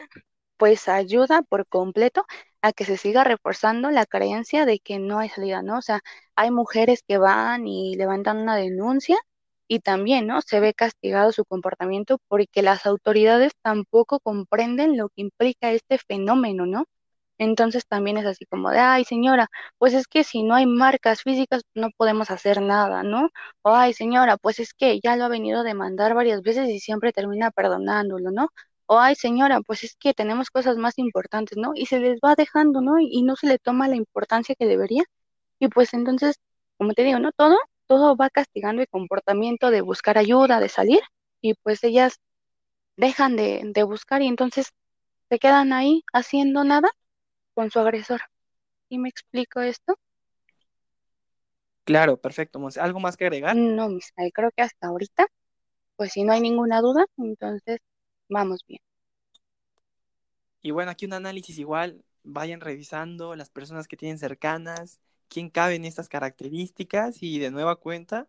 pues ayuda por completo a que se siga reforzando la creencia de que no hay salida, ¿no? O sea, hay mujeres que van y levantan una denuncia y también, ¿no? Se ve castigado su comportamiento porque las autoridades tampoco comprenden lo que implica este fenómeno, ¿no? Entonces también es así como de, ay señora, pues es que si no hay marcas físicas no podemos hacer nada, ¿no? O ay señora, pues es que ya lo ha venido a demandar varias veces y siempre termina perdonándolo, ¿no? o ay señora, pues es que tenemos cosas más importantes, ¿no? Y se les va dejando, ¿no? Y, no se le toma la importancia que debería. Y pues entonces, como te digo, ¿no? Todo, todo va castigando el comportamiento de buscar ayuda, de salir, y pues ellas dejan de, de buscar y entonces se quedan ahí haciendo nada con su agresor. ¿Y me explico esto? Claro, perfecto. ¿Algo más que agregar? No, Misael, creo que hasta ahorita, pues si no hay ninguna duda, entonces vamos bien. Y bueno, aquí un análisis igual, vayan revisando las personas que tienen cercanas, quién cabe en estas características y de nueva cuenta,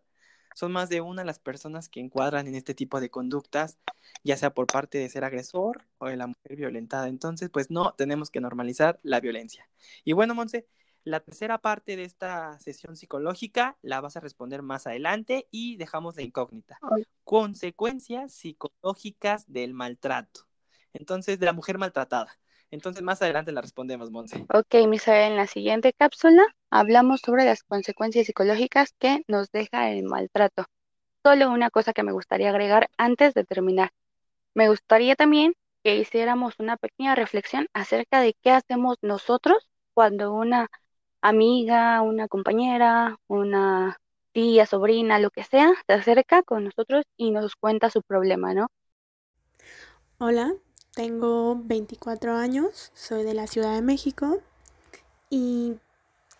son más de una las personas que encuadran en este tipo de conductas, ya sea por parte de ser agresor o de la mujer violentada. Entonces, pues no, tenemos que normalizar la violencia. Y bueno, Monse, la tercera parte de esta sesión psicológica la vas a responder más adelante y dejamos la incógnita. Consecuencias psicológicas del maltrato. Entonces, de la mujer maltratada. Entonces, más adelante la respondemos, Monse. Ok, Misa, en la siguiente cápsula hablamos sobre las consecuencias psicológicas que nos deja el maltrato. Solo una cosa que me gustaría agregar antes de terminar. Me gustaría también que hiciéramos una pequeña reflexión acerca de qué hacemos nosotros cuando una amiga, una compañera, una tía, sobrina, lo que sea, se acerca con nosotros y nos cuenta su problema, ¿no? Hola, tengo 24 años, soy de la Ciudad de México y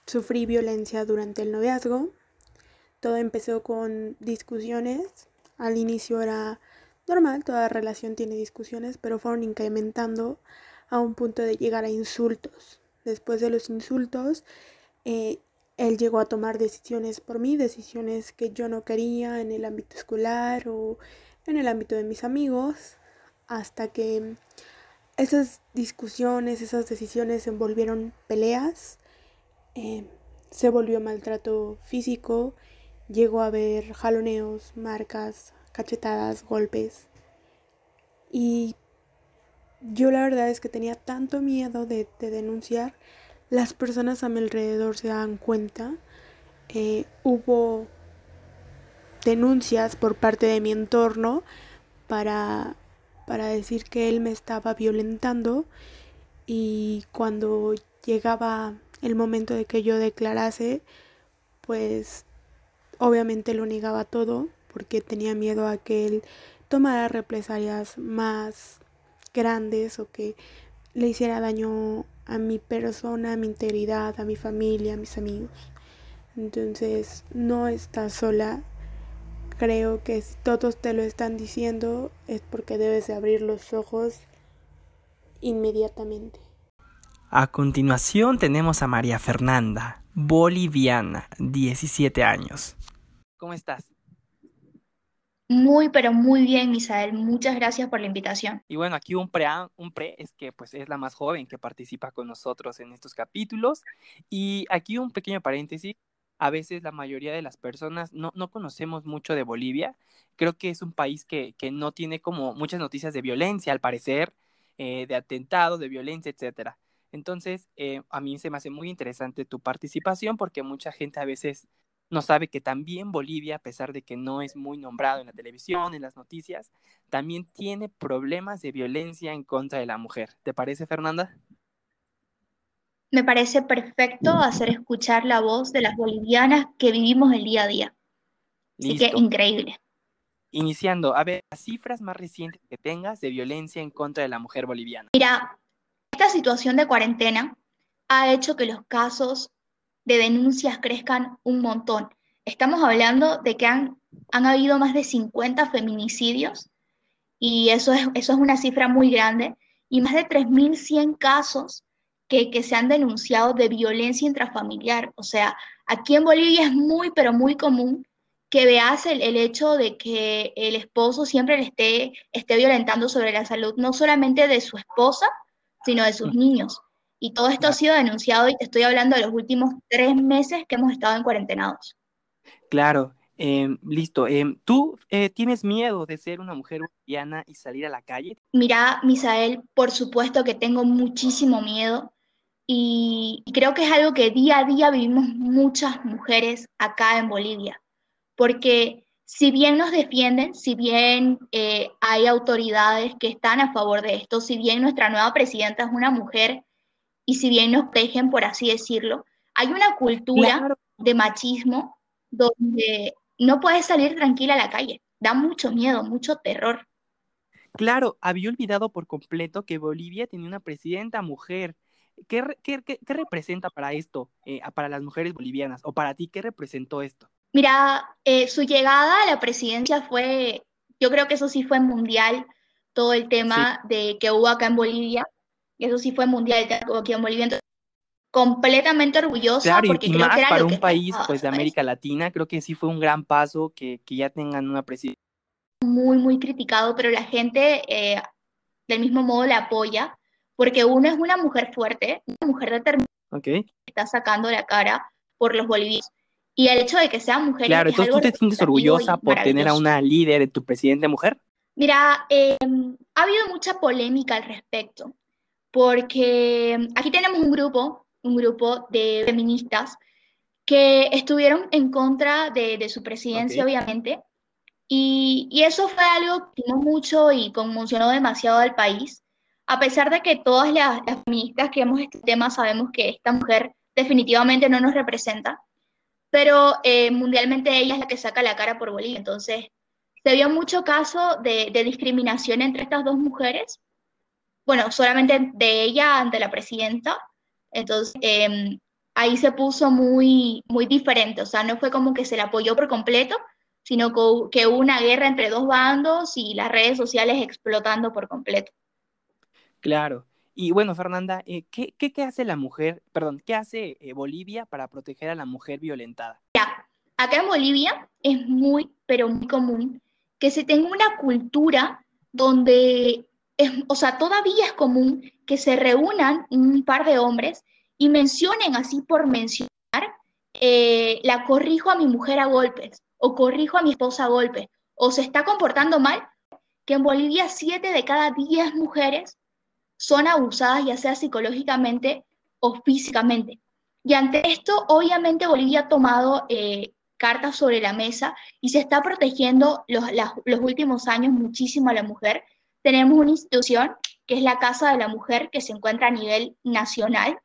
sufrí violencia durante el noviazgo. Todo empezó con discusiones. Al inicio era normal, toda relación tiene discusiones, pero fueron incrementando a un punto de llegar a insultos. Después de los insultos, eh, él llegó a tomar decisiones por mí, decisiones que yo no quería en el ámbito escolar o en el ámbito de mis amigos, hasta que esas discusiones, esas decisiones se volvieron peleas, eh, se volvió maltrato físico, llegó a haber jaloneos, marcas, cachetadas, golpes. Y yo la verdad es que tenía tanto miedo de, denunciar, las personas a mi alrededor se dan cuenta. Eh, hubo denuncias por parte de mi entorno para, para decir que él me estaba violentando y cuando llegaba el momento de que yo declarase, pues obviamente lo negaba todo porque tenía miedo a que él tomara represalias más grandes o que le hiciera daño a mi persona, a mi integridad, a mi familia, a mis amigos. Entonces, no estás sola. Creo que si todos te lo están diciendo es porque debes de abrir los ojos inmediatamente. A continuación tenemos a María Fernanda, boliviana, 17 años. ¿Cómo estás? Muy, pero muy bien, Misael. Muchas gracias por la invitación. Y bueno, aquí un pre, un pre es que pues es la más joven que participa con nosotros en estos capítulos. Y aquí un pequeño paréntesis. A veces la mayoría de las personas no, no conocemos mucho de Bolivia. Creo que es un país que, que no tiene como muchas noticias de violencia, al parecer, eh, de atentados, de violencia, etcétera. Entonces, eh, a mí se me hace muy interesante tu participación porque mucha gente a veces no sabe que también Bolivia, a pesar de que no es muy nombrado en la televisión, en las noticias, también tiene problemas de violencia en contra de la mujer. ¿Te parece, Fernanda? Me parece perfecto hacer escuchar la voz de las bolivianas que vivimos el día a día. Así que increíble. Iniciando, a ver, las cifras más recientes que tengas de violencia en contra de la mujer boliviana. Mira, esta situación de cuarentena ha hecho que los casos de denuncias crezcan un montón. Estamos hablando de que han, han habido más de 50 feminicidios y eso es, eso es una cifra muy grande y más de 3.100 casos que, que se han denunciado de violencia intrafamiliar. O sea, aquí en Bolivia es muy, pero muy común que veas el, el, hecho de que el esposo siempre le esté, esté violentando sobre la salud, no solamente de su esposa, sino de sus niños. Y todo esto ha sido denunciado y te estoy hablando de los últimos tres meses que hemos estado en cuarentenados. Claro, em, listo. Em, ¿Tú eh, tienes miedo de ser una mujer boliviana y salir a la calle? Mira, Misael, por supuesto que tengo muchísimo miedo y creo que es algo que día a día vivimos muchas mujeres acá en Bolivia, porque si bien nos defienden, si bien eh, hay autoridades que están a favor de esto, si bien nuestra nueva presidenta es una mujer y si bien nos tejen, por así decirlo, hay una cultura de machismo donde no puedes salir tranquila a la calle. Da mucho miedo, mucho terror. Claro, había olvidado por completo que Bolivia tenía una presidenta mujer. ¿Qué, qué, qué, representa para esto, eh, para las mujeres bolivianas? ¿O para ti qué representó esto? Mira, eh, su llegada a la presidencia fue, yo creo que eso sí fue mundial, todo el tema de que hubo acá en Bolivia eso sí fue mundial aquí en Bolivia. completamente orgullosa. porque y más para un país pues de América Latina, creo que sí fue un gran paso que, que ya tengan una presidencia. Muy, muy criticado, pero la gente eh, del mismo modo le apoya, porque uno es una mujer fuerte, una mujer determinada, okay. que está sacando la cara por los bolivianos. Y el hecho de que sea mujer. Claro, entonces tú te sientes orgullosa por tener a una líder, tu presidente mujer. Mira, eh, ha habido mucha polémica al respecto porque aquí tenemos un grupo, un grupo de feministas que estuvieron en contra de, su presidencia, obviamente, y, eso fue algo que mucho y conmocionó demasiado al país, a pesar de que todas las, feministas que hemos este tema sabemos que esta mujer definitivamente no nos representa, pero eh, mundialmente ella es la que saca la cara por Bolivia, entonces se vio mucho caso de discriminación entre estas dos mujeres bueno, solamente de ella ante la presidenta. Entonces, em, ahí se puso muy, muy diferente, o sea, no fue como que se la apoyó por completo, sino que una guerra entre dos bandos y las redes sociales explotando por completo. Claro. Y bueno, Fernanda, eh, ¿qué, qué, hace la mujer, perdón, qué hace eh, Bolivia para proteger a la mujer violentada? Ya, acá en Bolivia es muy, pero muy común que se tenga una cultura donde, es, o sea, todavía es común que se reúnan un par de hombres y mencionen así por mencionar, eh, la corrijo a mi mujer a golpes, o corrijo a mi esposa a golpes, o se está comportando mal, que en Bolivia siete de cada diez mujeres son abusadas ya sea psicológicamente o físicamente. Y ante esto, obviamente Bolivia ha tomado eh, cartas sobre la mesa y se está protegiendo los, los últimos años muchísimo a la mujer. Tenemos una institución que es la Casa de la Mujer que se encuentra a nivel nacional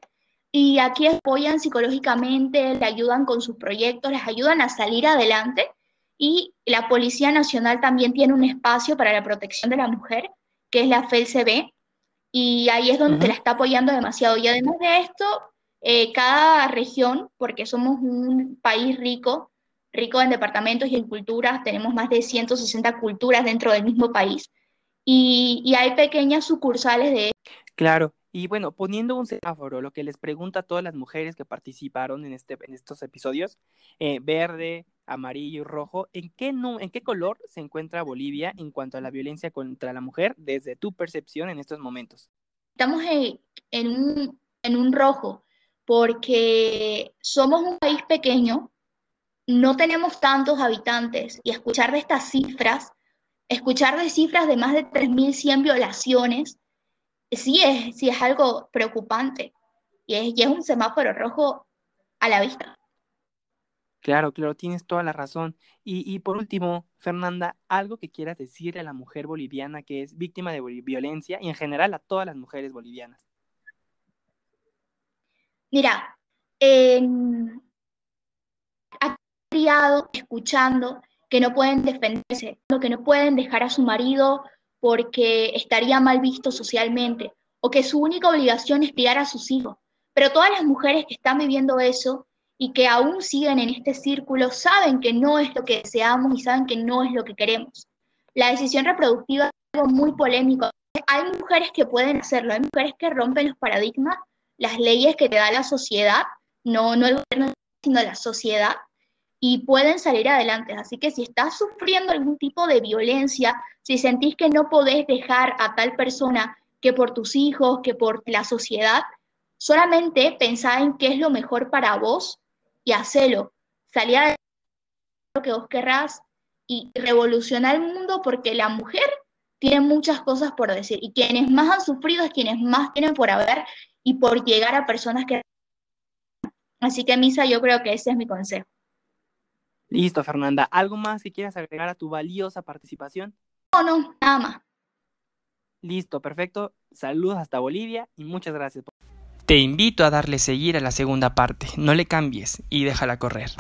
y aquí apoyan psicológicamente, le ayudan con sus proyectos, les ayudan a salir adelante y la Policía Nacional también tiene un espacio para la protección de la mujer, que es la FELCB, y ahí es donde la está apoyando demasiado. Y además de esto, eh, cada región, porque somos un país rico, rico en departamentos y en culturas, tenemos más de 160 culturas dentro del mismo país, y, y hay pequeñas sucursales de... Claro, y bueno, poniendo un semáforo, lo que les pregunto a todas las mujeres que participaron en, este, en estos episodios, eh, verde, amarillo y rojo, ¿en qué, no, ¿en qué color se encuentra Bolivia en cuanto a la violencia contra la mujer desde tu percepción en estos momentos? Estamos en, en, un, en un rojo porque somos un país pequeño, no tenemos tantos habitantes y escuchar de estas cifras, escuchar de cifras de más de 3.100 violaciones, sí es, sí es algo preocupante y es, y es un semáforo rojo a la vista. Claro, claro, tienes toda la razón. Y, y por último, Fernanda, algo que quieras decirle a la mujer boliviana que es víctima de violencia y en general a todas las mujeres bolivianas. Mira, eh, ha criado escuchando que no pueden defenderse, que no pueden dejar a su marido porque estaría mal visto socialmente, o que su única obligación es criar a sus hijos. Pero todas las mujeres que están viviendo eso y que aún siguen en este círculo saben que no es lo que deseamos y saben que no es lo que queremos. La decisión reproductiva es algo muy polémico. Hay mujeres que pueden hacerlo, hay mujeres que rompen los paradigmas, las leyes que te da la sociedad, no, no el gobierno, sino la sociedad, y pueden salir adelante. Así que si estás sufriendo algún tipo de violencia, si sentís que no podés dejar a tal persona que por tus hijos, que por la sociedad, solamente pensá en qué es lo mejor para vos y hacelo. Salí a lo que vos querrás y revolucionar el mundo porque la mujer tiene muchas cosas por decir y quienes más han sufrido es quienes más tienen por haber y por llegar a personas que... Así que, Misa, yo creo que ese es mi consejo. Listo, Fernanda. ¿Algo más que quieras agregar a tu valiosa participación? No, no, nada más. Listo, perfecto. Saludos hasta Bolivia y muchas gracias. Te invito a darle seguir a la segunda parte. No le cambies y déjala correr.